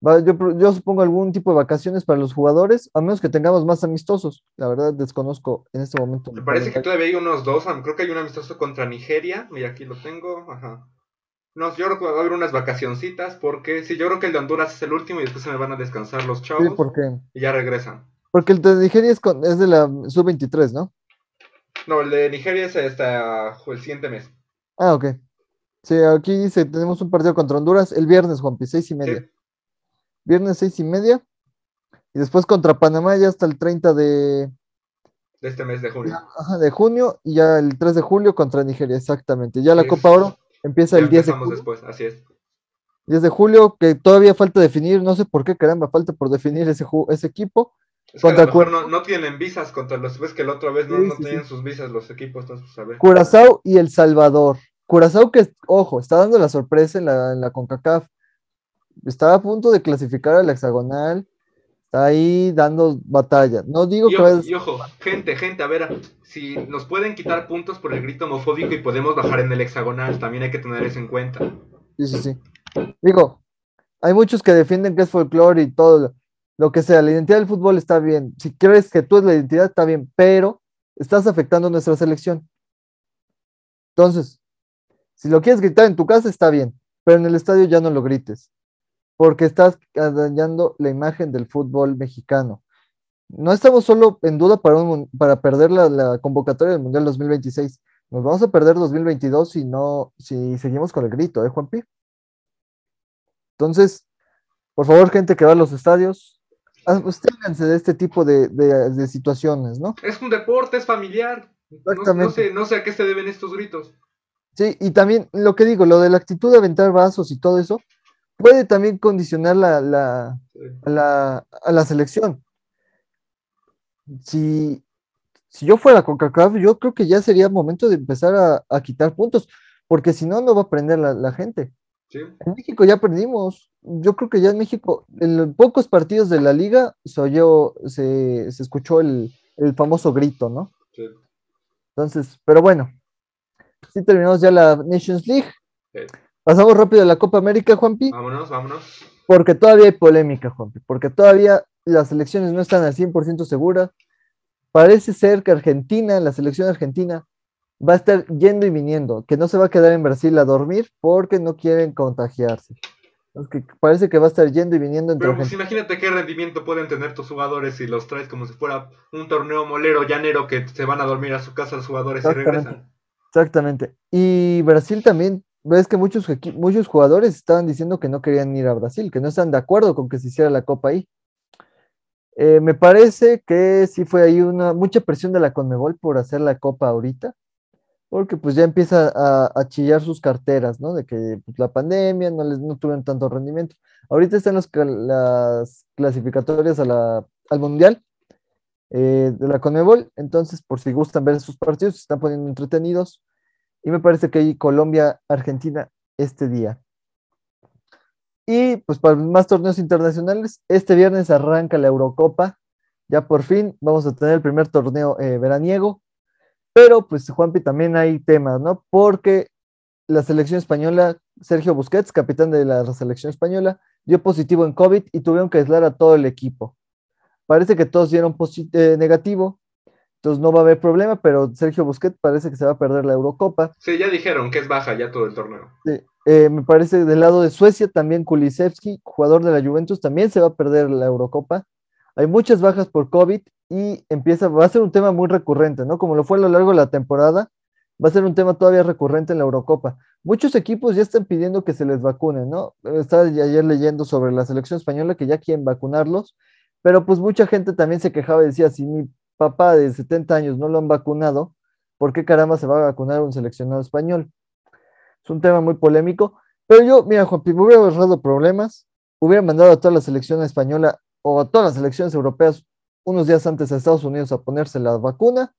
Va, yo, supongo algún tipo de vacaciones para los jugadores, a menos que tengamos más amistosos. La verdad, desconozco en este momento. Me parece que todavía hay unos dos, creo que hay un amistoso contra Nigeria, mira aquí lo tengo, ajá. No, yo creo que va a haber unas vacacioncitas porque sí, yo creo que el de Honduras es el último y después se me van a descansar los Sí, chavos porque, y ya regresan. porque el de Nigeria es, con- es de la sub-23, ¿no? No, el de Nigeria es hasta el siguiente mes. Ah, ok. Sí, aquí dice, tenemos un partido contra Honduras el viernes, Juanpi, seis y media. Sí. Viernes seis y media. Y después contra Panamá ya hasta el 30 de, de este mes de junio. Ajá, de junio y ya el 3 de julio contra Nigeria, exactamente. Ya la Copa Oro empieza el 10 de julio. después, así es. 10 de julio, que todavía falta definir, no sé por qué, caramba, falta por definir ese, ese equipo. Es que a lo mejor no, no, tienen visas contra los ves que la otra vez no, sí, no tenían sí. sus visas los equipos, entonces a ver. Curazao y El Salvador. Curazao que, ojo, está dando la sorpresa en la, en la CONCACAF. Está a punto de clasificar al hexagonal. Está ahí dando batalla. No digo y que. Ojo, y ojo, gente, gente, a ver, si nos pueden quitar puntos por el grito homofóbico y podemos bajar en el hexagonal, también hay que tener eso en cuenta. Sí, sí, sí. Digo, hay muchos que defienden que es folclore y todo lo que sea. La identidad del fútbol está bien. Si crees que tú es la identidad, está bien, pero estás afectando nuestra selección. Entonces, si lo quieres gritar en tu casa, está bien, pero en el estadio ya no lo grites porque estás dañando la imagen del fútbol mexicano. No estamos solo en duda para, para perder la, convocatoria del Mundial 2026. Nos vamos a perder 2022 si no, si seguimos con el grito, ¿eh, Juanpi? Entonces, por favor, gente que va a los estadios, absténganse de este tipo de, de, de, situaciones, ¿no? Es un deporte, es familiar. Exactamente. No, no, sé, no sé a qué se deben estos gritos. Sí, y también lo que digo, lo de la actitud de aventar vasos y todo eso, puede también condicionar la, la, a, la, a la selección. Si, si yo fuera con CACAF, yo creo que ya sería momento de empezar a, a quitar puntos, porque si no, no va a aprender la, la gente. Sí. En México ya perdimos. Yo creo que ya en México, en pocos partidos de la liga, se oyó, se, se escuchó el, el, famoso grito, ¿no? Sí. Entonces, pero bueno, sí terminamos ya la Nations League. Sí. Pasamos rápido a la Copa América, Juanpi. Vámonos, vámonos. Porque todavía hay polémica, Juanpi. Porque todavía las elecciones no están al 100% seguras. Parece ser que Argentina, la selección argentina, va a estar yendo y viniendo, que no se va a quedar en Brasil a dormir porque no quieren contagiarse. Que parece que va a estar yendo y viniendo entre Pero pues imagínate qué rendimiento pueden tener tus jugadores si los traes como si fuera un torneo molero llanero que se van a dormir a su casa los jugadores y regresan. Exactamente. Y Brasil también ves que muchos, muchos jugadores estaban diciendo que no querían ir a Brasil, que no están de acuerdo con que se hiciera la Copa ahí. Eh, me parece que sí fue ahí una mucha presión de la Conmebol por hacer la Copa ahorita, porque pues ya empieza a, a chillar sus carteras, ¿no? De que pues, la pandemia no les no tuvieron tanto rendimiento. Ahorita están los, las clasificatorias a la, al Mundial eh, de la Conmebol, entonces por si gustan ver sus partidos, se están poniendo entretenidos. Y me parece que hay Colombia-Argentina este día. Y pues para más torneos internacionales, este viernes arranca la Eurocopa. Ya por fin vamos a tener el primer torneo eh, veraniego. Pero pues Juanpi también hay temas, ¿no? Porque la selección española, Sergio Busquets, capitán de la selección española, dio positivo en COVID y tuvieron que aislar a todo el equipo. Parece que todos dieron eh, negativo, entonces no va a haber problema, pero Sergio Busquets parece que se va a perder la Eurocopa. Sí, ya dijeron que es baja ya todo el torneo. Sí, eh, me parece del lado de Suecia también Kulisevski, jugador de la Juventus, también se va a perder la Eurocopa. Hay muchas bajas por COVID y empieza, va a ser un tema muy recurrente, ¿no? Como lo fue a lo largo de la temporada, va a ser un tema todavía recurrente en la Eurocopa. Muchos equipos ya están pidiendo que se les vacunen, ¿no? Estaba ayer leyendo sobre la selección española que ya quieren vacunarlos, pero pues mucha gente también se quejaba y decía, si mi papá de 70 años no lo han vacunado, ¿por qué caramba se va a vacunar un seleccionado español? Es un tema muy polémico, pero yo, mira, Juan me hubiera ahorrado problemas, hubiera mandado a toda la selección española o a todas las selecciones europeas unos días antes a Estados Unidos a ponerse la vacuna,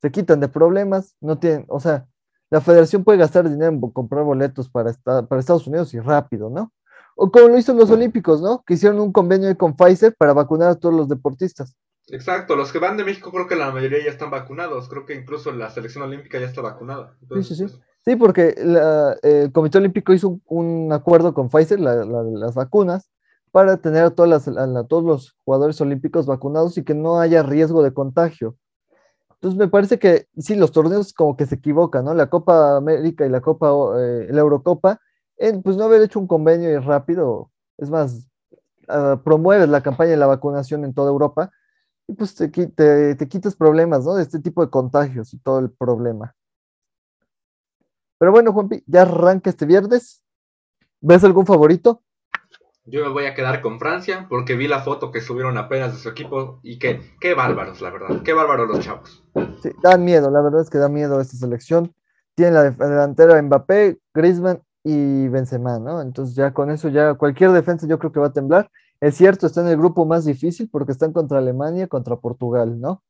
se quitan de problemas, no tienen, o sea, la federación puede gastar dinero en comprar boletos para, para Estados Unidos y rápido, ¿no? O como lo hizo los Olímpicos, ¿no? Que hicieron un convenio con Pfizer para vacunar a todos los deportistas. Exacto, los que van de México creo que la mayoría ya están vacunados, creo que incluso la selección olímpica ya está vacunada. Entonces, sí, sí, sí. Sí, porque la, el Comité Olímpico hizo un, un acuerdo con Pfizer, la, la, las vacunas, para tener a, todas las, todos los jugadores olímpicos vacunados y que no haya riesgo de contagio. Entonces me parece que sí, los torneos como que se equivocan, ¿no? La Copa América y la Copa, eh, la Eurocopa, pues no haber hecho un convenio y rápido, es más, uh, promueves la campaña de la vacunación en toda Europa y pues te, te, te, quitas problemas, ¿no? De este tipo de contagios y todo el problema. Pero bueno, Juanpi, ya arranca este viernes. ¿Ves algún favorito? Yo me voy a quedar con Francia porque vi la foto que subieron apenas de su equipo y que qué bárbaros, la verdad. Qué bárbaros los chavos. Sí, dan miedo, la verdad es que da miedo esta selección. Tiene la delantera Mbappé, Griezmann y Benzema, ¿no? Entonces ya con eso ya cualquier defensa yo creo que va a temblar. Es cierto, está en el grupo más difícil porque están contra Alemania, contra Portugal, ¿no?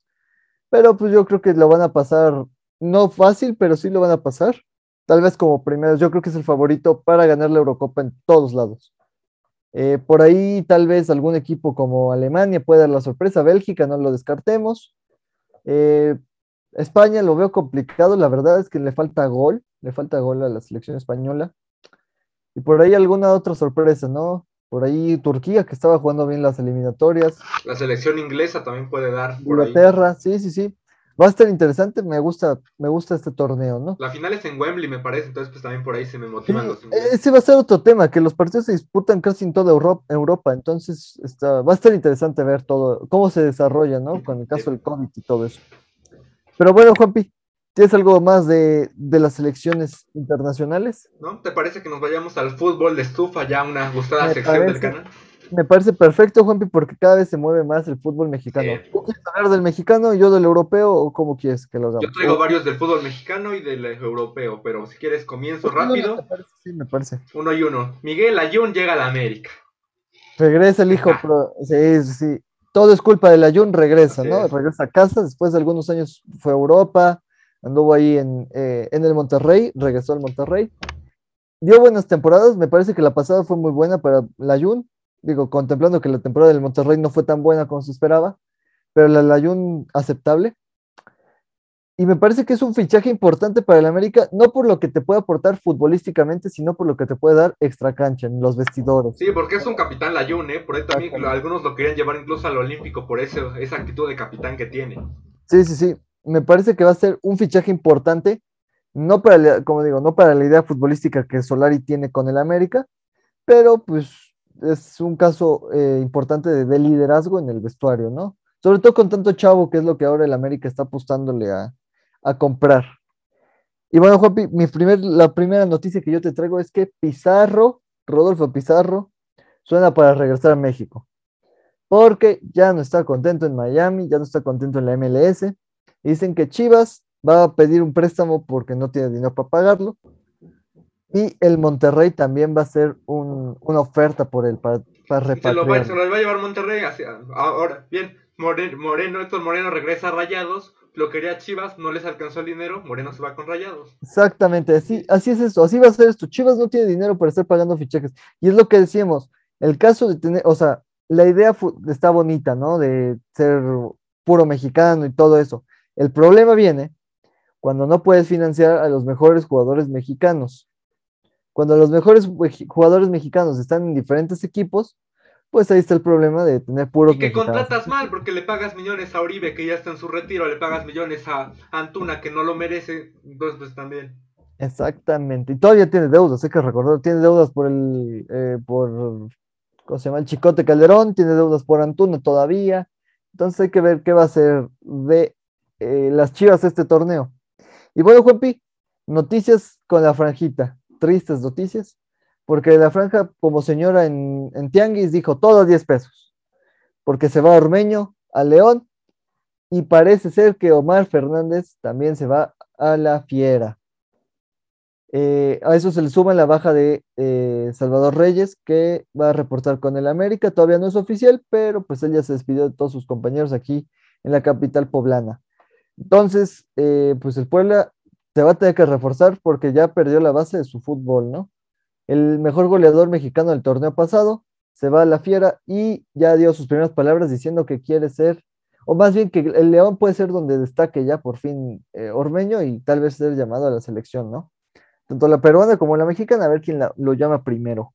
Pero pues yo creo que lo van a pasar, no fácil, pero sí lo van a pasar. Tal vez como primero, yo creo que es el favorito para ganar la Eurocopa en todos lados. Eh, por ahí tal vez algún equipo como Alemania pueda dar la sorpresa, Bélgica no lo descartemos. Eh, España lo veo complicado, la verdad es que le falta gol, le falta gol a la selección española. Y por ahí alguna otra sorpresa, ¿no? Por ahí Turquía, que estaba jugando bien las eliminatorias. La selección inglesa también puede dar. Por Inglaterra, sí, sí, sí. Va a estar interesante, me gusta, me gusta este torneo, ¿no? La final es en Wembley, me parece, entonces pues también por ahí se me motivan los ingleses. Ese va a ser otro tema, que los partidos se disputan casi en toda Europa, entonces está, va a estar interesante ver todo, cómo se desarrolla, ¿no? Con el caso del COVID y todo eso. Pero bueno, Juanpi, ¿tienes algo más de, las elecciones internacionales? ¿No? ¿Te parece que nos vayamos al fútbol de estufa, ya una gustada sección del canal? Me parece perfecto, Juanpi, porque cada vez se mueve más el fútbol mexicano. ¿Tú quieres hablar del mexicano y yo del europeo o cómo quieres que lo hagamos? Yo traigo varios del fútbol mexicano y del europeo, pero si quieres comienzo rápido. sí, me parece. Uno y uno. Miguel Ayun llega a la América. Regresa el hijo, sí, sí. Todo es culpa del Ayun, regresa, ¿no? Regresa a casa, después de algunos años fue a Europa, anduvo ahí en, eh, en el Monterrey, regresó al Monterrey. Dio buenas temporadas, me parece que la pasada fue muy buena para el Ayun, digo, contemplando que la temporada del Monterrey no fue tan buena como se esperaba, pero la Layun aceptable. Y me parece que es un fichaje importante para el América, no por lo que te puede aportar futbolísticamente, sino por lo que te puede dar extra cancha en los vestidores. Sí, porque es un capitán Layun, ¿eh? Por ahí también algunos lo querían llevar incluso al Olímpico por ese, esa actitud de capitán que tiene. Sí, sí, sí. Me parece que va a ser un fichaje importante, no para, como digo, no para la idea futbolística que Solari tiene con el América, pero pues es un caso eh, importante de, liderazgo en el vestuario, ¿no? Sobre todo con tanto chavo, que es lo que ahora el América está apostándole a, comprar. Y bueno, Juanpi, mi la primera noticia que yo te traigo es que Pizarro, Rodolfo Pizarro, suena para regresar a México. Porque ya no está contento en Miami, ya no está contento en la MLS. dicen que Chivas va a pedir un préstamo porque no tiene dinero para pagarlo. Y el Monterrey también va a ser una oferta por él para, para repatriar. Se lo, va, se lo, va, a llevar Monterrey. ahora, bien, Moreno, Moreno, Héctor Moreno regresa a Rayados. Lo quería Chivas, no les alcanzó el dinero. Moreno se va con Rayados. Exactamente, así, así es esto. Así va a ser esto. Chivas no tiene dinero para estar pagando fichajes. Y es lo que decíamos. El caso de tener, o sea, la idea está bonita, ¿no? De ser puro mexicano y todo eso. El problema viene cuando no puedes financiar a los mejores jugadores mexicanos. Cuando los mejores jugadores mexicanos están en diferentes equipos, pues ahí está el problema de tener puros. Y que contratas mal, porque le pagas millones a Oribe, que ya está en su retiro, le pagas millones a Antuna, que no lo merece, entonces pues también. Exactamente, y todavía tiene deudas, hay que recordar, tiene deudas por el, eh, por, ¿cómo se llama? El Chicote Calderón, tiene deudas por Antuna todavía, entonces hay que ver qué va a ser de eh, las chivas este torneo. Y bueno, Juanpi, noticias con la franjita tristes noticias, porque la franja, como señora en, Tianguis, dijo todo 10 pesos, porque se va a Ormeño, a León, y parece ser que Omar Fernández también se va a la Fiera. Eh, a eso se le suma la baja de eh, Salvador Reyes, que va a reportar con el América. Todavía no es oficial, pero pues él ya se despidió de todos sus compañeros aquí en la capital poblana. Entonces, eh, pues el Puebla se va a tener que reforzar porque ya perdió la base de su fútbol, ¿no? El mejor goleador mexicano del torneo pasado se va a la fiera y ya dio sus primeras palabras diciendo que quiere ser, o más bien que el León puede ser donde destaque ya por fin eh, Ormeño y tal vez ser llamado a la selección, ¿no? Tanto la peruana como la mexicana, a ver quién lo llama primero.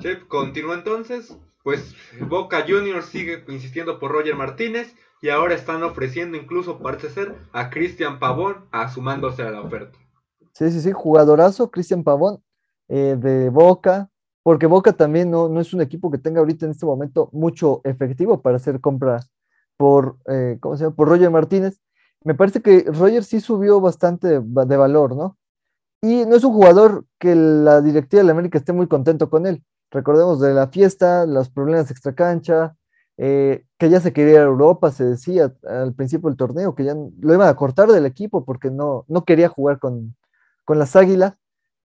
Chef, continúa entonces. Pues Boca Juniors sigue insistiendo por Roger Martínez y ahora están ofreciendo incluso, parece ser, a Cristian Pavón asumándose a la oferta. Sí, sí, sí, jugadorazo, Cristian Pavón eh, de Boca, porque Boca también no, no, es un equipo que tenga ahorita en este momento mucho efectivo para hacer compra por, eh, ¿cómo se llama? Por Roger Martínez. Me parece que Roger sí subió bastante de, de valor, ¿no? Y no es un jugador que la directiva de la América esté muy contento con él. recordemos de la fiesta, los problemas extracancha, eh, que ya se quería ir a Europa, se decía al principio del torneo, que ya lo iban a cortar del equipo porque no, no quería jugar con, con las Águilas.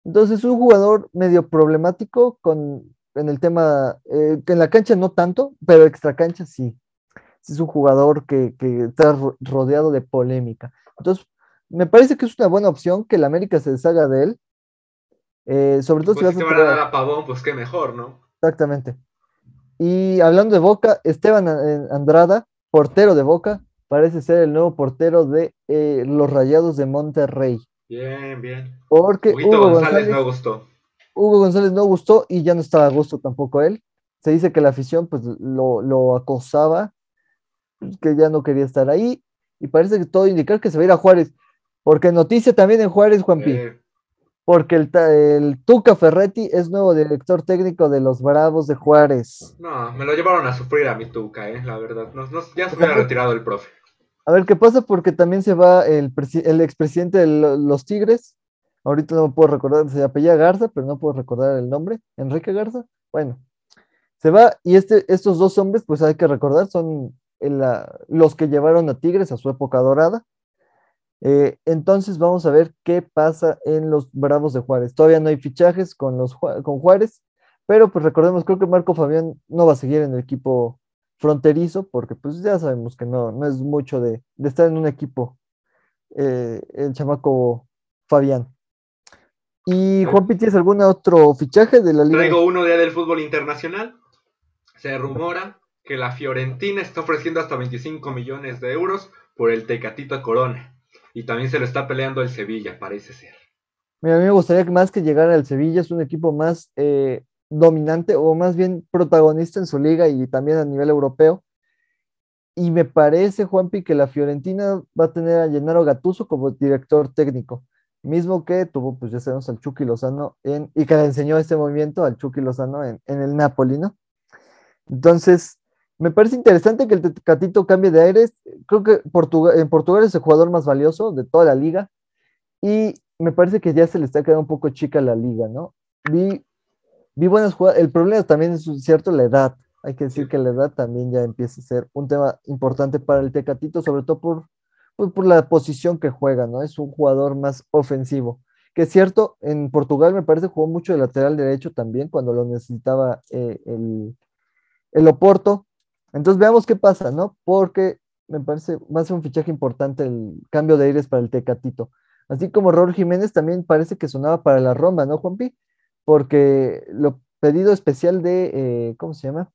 Entonces, un jugador medio problemático con, en el tema, eh, que en la cancha no tanto, pero extra cancha sí. Es un jugador que, que, está rodeado de polémica. Entonces, me parece que es una buena opción que el América se deshaga de él. Eh, sobre todo pues si vas a, van a dar a Pavón, pues qué mejor, ¿no? Exactamente. Y hablando de Boca, Esteban Andrada, portero de Boca, parece ser el nuevo portero de eh, los Rayados de Monterrey. Bien, bien. Porque Hugo González, no gustó. Hugo González no gustó y ya no estaba a gusto tampoco él. Se dice que la afición pues lo, acosaba, que ya no quería estar ahí y parece que todo indica que se va a ir a Juárez. Porque noticia también en Juárez, Juan P porque el, Tuca Ferretti es nuevo director técnico de los Bravos de Juárez. No, me lo llevaron a sufrir a mi Tuca, eh, la verdad. ya se me ha retirado el profe. A ver qué pasa, porque también se va el, el expresidente de los Tigres. Ahorita no puedo recordar, se apellía Garza, pero no puedo recordar el nombre. Enrique Garza. Bueno, se va y este, estos dos hombres, pues hay que recordar, son los que llevaron a Tigres a su época dorada. Eh, entonces vamos a ver qué pasa en los Bravos de Juárez. Todavía no hay fichajes con, los, con Juárez, pero pues recordemos, creo que Marco Fabián no va a seguir en el equipo fronterizo, porque pues ya sabemos que no, no es mucho de, estar en un equipo eh, el chamaco Fabián. ¿Y Juan ¿tienes algún otro fichaje de la liga? Traigo uno día del fútbol internacional. Se rumora que la Fiorentina está ofreciendo hasta 25 millones de euros por el Tecatito Corona. Y también se lo está peleando el Sevilla, parece ser. A mí me gustaría que más que llegar al Sevilla es un equipo más eh, dominante o más bien protagonista en su liga y también a nivel europeo. Y me parece, Juanpi, que la Fiorentina va a tener a Gennaro Gattuso como director técnico, mismo que tuvo, pues ya sabemos, al Chucky Lozano en, y que le enseñó este movimiento al Chucky Lozano en, en el Napoli, ¿no? Entonces, me parece interesante que el Tecatito cambie de aires. Creo que en Portugal es el jugador más valioso de toda la liga. Y me parece que ya se le está quedando un poco chica la liga, ¿no? Vi, vi buenas jugadas. El problema también es cierto la edad. Hay que decir que la edad también ya empieza a ser un tema importante para el Tecatito, sobre todo por, pues, por, la posición que juega, ¿no? Es un jugador más ofensivo. Que es cierto, en Portugal me parece jugó mucho de lateral derecho también cuando lo necesitaba eh, el, el Oporto entonces veamos qué pasa, ¿no? Porque me parece va a ser un fichaje importante el cambio de aires para el Tecatito. Así como Raúl Jiménez también parece que sonaba para la Roma, ¿no, Juanpi? Porque lo pedido especial de, eh, ¿cómo se llama?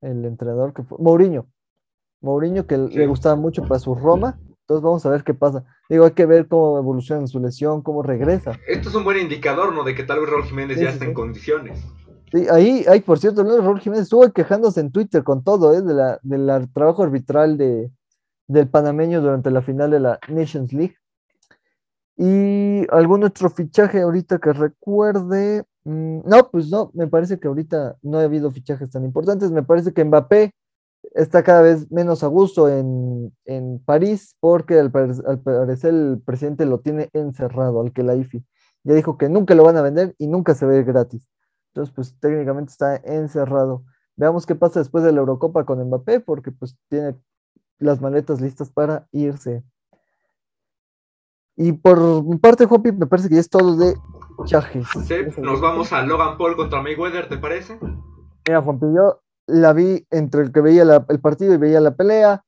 El entrenador que fue, Mourinho. Mourinho que le gustaba mucho para su Roma. Entonces vamos a ver qué pasa. Digo, hay que ver cómo evoluciona su lesión, cómo regresa. Esto es un buen indicador, ¿no? De que tal vez Raúl Jiménez ya está en condiciones. Sí, ahí, ahí, por cierto, Raúl Jiménez estuvo quejándose en Twitter con todo, ¿eh? De la, del trabajo arbitral de, del panameño durante la final de la Nations League. ¿Y algún otro fichaje ahorita que recuerde? Mm, no, pues no, me parece que ahorita no ha habido fichajes tan importantes. Me parece que Mbappé está cada vez menos a gusto en, en París porque al, al, parecer el presidente lo tiene encerrado, al que la IFI. Ya dijo que nunca lo van a vender y nunca se ve gratis. Entonces, pues técnicamente está encerrado. Veamos qué pasa después de la Eurocopa con Mbappé, porque pues tiene las maletas listas para irse. Y por mi parte, Juanpi, me parece que ya es todo de chajes. Sí, nos vamos a Logan Paul contra Mayweather, ¿te parece? Mira, Juanpi, yo la vi entre el que veía el partido y veía la pelea.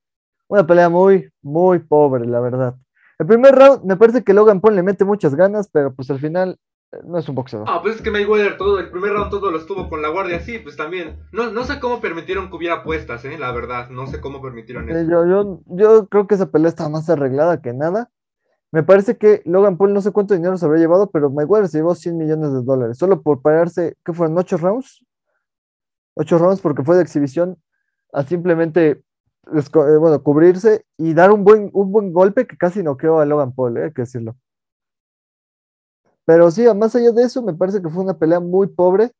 Una pelea muy, muy pobre, la verdad. El primer round me parece que Logan Paul le mete muchas ganas, pero pues al final no es un boxeador. Ah, pues es que Mayweather todo, el primer round todo lo estuvo con la guardia así, pues también. No, no sé cómo permitieron que hubiera apuestas, eh, la verdad. No sé cómo permitieron eso. yo, yo, yo creo que esa pelea está más arreglada que nada. Me parece que Logan Paul no sé cuánto dinero se habría llevado, pero Mayweather se llevó 100 millones de dólares, solo por pararse, ¿qué fueron? ¿Ocho rounds? Ocho rounds porque fue de exhibición a simplemente, eh, bueno, cubrirse y dar un buen, un buen golpe que casi noqueó a Logan Paul, eh, hay que decirlo. Pero sí, más allá de eso, me parece que fue una pelea muy pobre.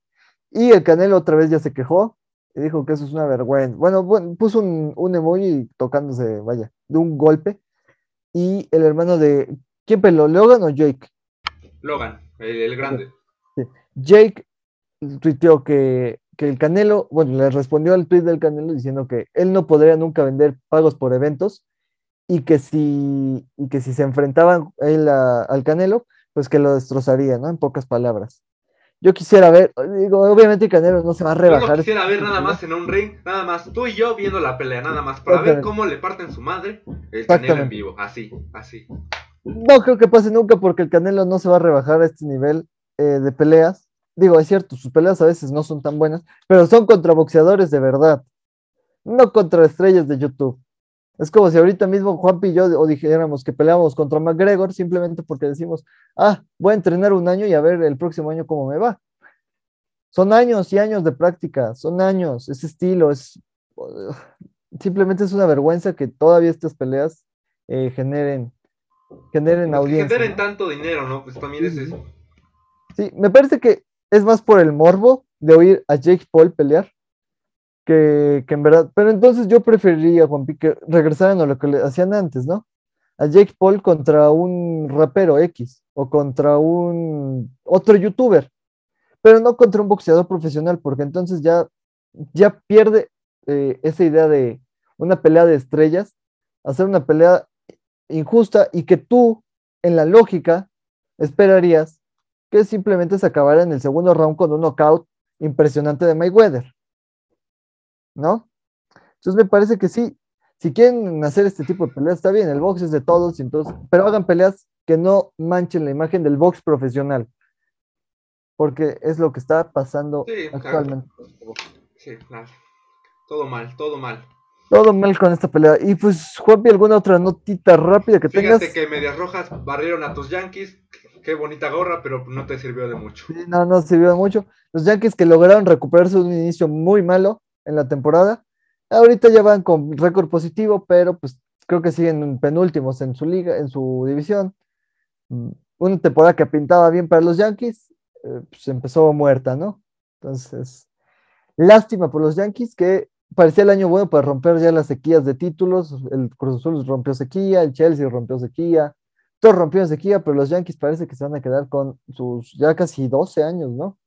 Y el Canelo otra vez ya se quejó y dijo que eso es una vergüenza. Bueno, puso un, un emoji tocándose, vaya, de un golpe. Y el hermano de. ¿Quién peló? ¿Logan o Jake? Logan, el, grande. Jake tuiteó que, que el Canelo, bueno, le respondió al tweet del Canelo diciendo que él no podría nunca vender pagos por eventos y que si, y que si se enfrentaban él a- al Canelo, pues que lo destrozaría, ¿no? En pocas palabras. Yo quisiera ver, digo, obviamente el Canelo no se va a Yo rebajar. no quisiera ver este nada título. más en un ring, nada más tú y yo viendo la pelea, nada más, para ver cómo le parten su madre el Canelo en vivo, así, así. No creo que pase nunca porque el Canelo no se va a rebajar a este nivel eh, de peleas. Digo, es cierto, sus peleas a veces no son tan buenas, pero son contra boxeadores de verdad, no contra estrellas de YouTube. Es como si ahorita mismo Juanpi y yo o dijéramos que peleamos contra McGregor simplemente porque decimos, ah, voy a entrenar un año y a ver el próximo año cómo me va. Son años y años de práctica, son años, ese estilo, es simplemente es una vergüenza que todavía estas peleas eh, generen, generen audiencia. generen ¿no? tanto dinero, ¿no? Pues también es Sí, eso. Sí, me parece que es más por el morbo de oír a Jake Paul pelear que, en verdad. Pero entonces yo preferiría, Juanpi, que regresaran a lo que le hacían antes, ¿no? A Jake Paul contra un rapero X o contra un otro youtuber, pero no contra un boxeador profesional, porque entonces ya, ya pierde eh, esa idea de una pelea de estrellas, hacer una pelea injusta y que tú, en la lógica, esperarías que simplemente se acabara en el segundo round con un knockout impresionante de Mayweather. ¿No? Entonces me parece que sí, si quieren hacer este tipo de peleas, está bien, el box es de todos, entonces, pero hagan peleas que no manchen la imagen del box profesional, porque es lo que está pasando Sí, actualmente. Sí, nada. Todo mal, todo mal. Todo mal con esta pelea. Y pues, Juanpi, ¿alguna otra notita rápida que tengas? Fíjate que Medias Rojas barrieron a tus Yankees. Qué bonita gorra, pero no te sirvió de mucho. Sí, no, no sirvió de mucho. Los Yankees que lograron recuperarse de un inicio muy malo en la temporada. Ahorita ya van con récord positivo, pero pues creo que siguen penúltimos en su liga, en su división. Mm, Una temporada que pintaba bien para los Yankees, eh, pues empezó muerta, ¿no? Entonces, lástima por los Yankees que parecía el año bueno para romper ya las sequías de títulos. El Cruz Azul rompió sequía, el Chelsea rompió sequía, todos rompieron sequía, pero los Yankees parece que se van a quedar con sus ya casi 12 años, ¿no?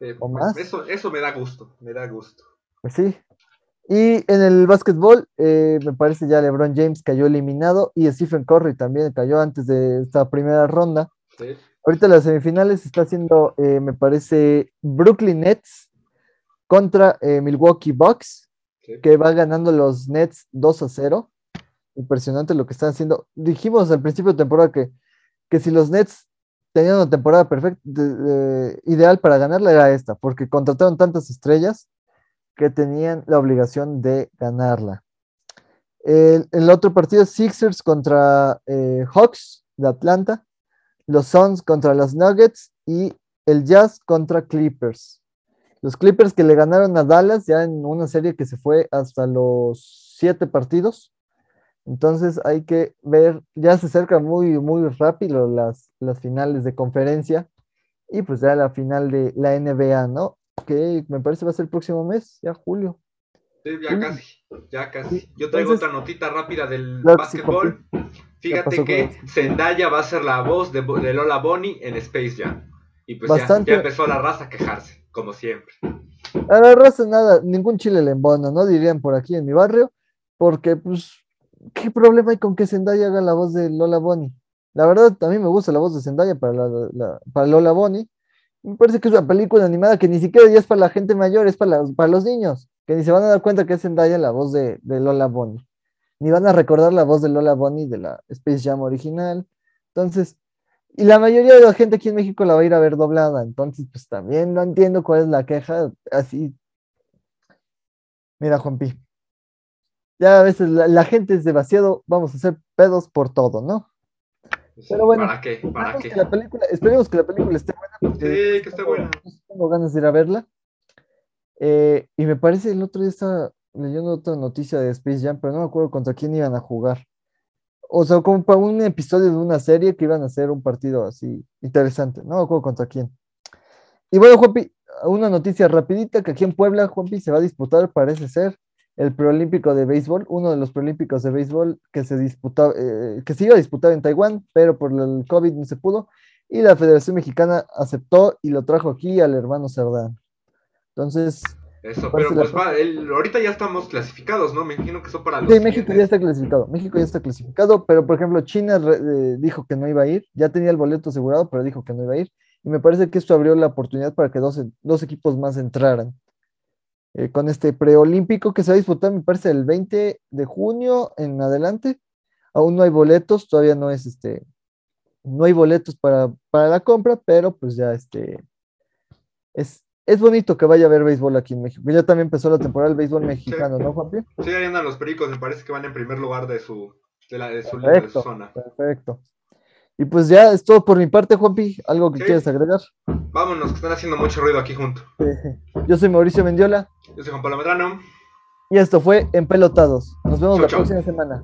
Eh, ¿O más? Eso, eso me da gusto, me da gusto. Pues sí. Y en el básquetbol, eh, me parece ya LeBron James cayó eliminado y Stephen Curry también cayó antes de esta primera ronda. Sí. Ahorita las semifinales está haciendo, eh, me parece, Brooklyn Nets contra eh, Milwaukee Bucks, Sí. que va ganando los Nets 2 a 0. Impresionante lo que están haciendo. Dijimos al principio de temporada que, que si los Nets tenían una temporada perfecta, de- de- ideal para ganarla era esta, porque contrataron tantas estrellas que tenían la obligación de ganarla. El, otro partido Sixers contra eh, Hawks de Atlanta, los Suns contra los Nuggets y el Jazz contra Clippers. Los Clippers que le ganaron a Dallas ya en una serie que se fue hasta los siete partidos. Entonces hay que ver, ya se acercan muy, muy rápido las, las finales de conferencia y pues ya la final de la NBA, ¿no? Que me parece va a ser el próximo mes, ya julio. Sí, ya casi, ya casi. Sí, Yo traigo entonces- otra notita rápida del Claro que sí, básquetbol. Fíjate que? Zendaya va a ser la voz de, de Lola Bonnie en Space Jam. Y pues ya- Bastante- ya, empezó la raza a quejarse, como siempre. A la raza nada, ningún chile le embona, ¿no? Dirían por aquí en mi barrio, porque pues, ¿qué problema hay con que Zendaya haga la voz de Lola Bonnie? La verdad, a mí me gusta la voz de Zendaya para, la- la- para Lola Bonnie. Me parece que es una película animada que ni siquiera ya es para la gente mayor, es para, las- para los niños, que ni se van a dar cuenta que es Zendaya la voz de, Lola Bonnie. Ni van a recordar la voz de Lola Bonnie de la Space Jam original. Entonces, y la mayoría de la gente aquí en México la va a ir a ver doblada, entonces pues también no entiendo cuál es la queja, así. Mira, Juanpi, ya a veces la gente es demasiado, vamos a hacer pedos por todo, ¿no? Pero bueno, ¿Para qué? ¿Para Esperemos qué? que la película, esperemos que la película esté buena, porque Sí, que esté buena. tengo ganas de ir a verla. Eh, y me parece el otro día estaba leyendo otra noticia de Space Jam, pero no me acuerdo contra quién iban a jugar. O sea, como para un episodio de una serie que iban a hacer un partido así interesante. No me acuerdo contra quién. Y bueno, Juanpi, una noticia rapidita que aquí en Puebla, Juanpi, se va a disputar, parece ser, el preolímpico de béisbol, uno de los preolímpicos de béisbol que se disputaba, eh, que se iba a disputar en Taiwán, pero por el COVID no se pudo, y la Federación Mexicana aceptó y lo trajo aquí al hermano Cerdán. Entonces, Eso, ¿Cuál pero la pues va, el- ahorita ya estamos clasificados, ¿no? Me imagino que eso para los sí, México ya está clasificado. México ya está clasificado, pero por ejemplo, China re- eh, dijo que no iba a ir. Ya tenía el boleto asegurado, pero dijo que no iba a ir. Y me parece que esto abrió la oportunidad para que dos, dos equipos más entraran. Eh, con este preolímpico que se va a disputar, me parece, el 20 de junio en adelante. Aún no hay boletos, todavía no es este, no hay boletos para, para la compra, pero pues ya este, es, es bonito que vaya a haber béisbol aquí en México. Ya también empezó la temporada del béisbol mexicano, ¿no, Juanpi? Sí, ahí andan los pericos, me parece que van en primer lugar de su, de la, de su, de zona. perfecto. Y pues ya es todo por mi parte, Juanpi. ¿Algo que Sí. quieras agregar? Vámonos, que están haciendo mucho ruido aquí junto. Yo soy Mauricio Mendiola Yo soy Juan Pablo Medrano. y esto fue Empelotados. Nos vemos Chau, la chau. próxima semana.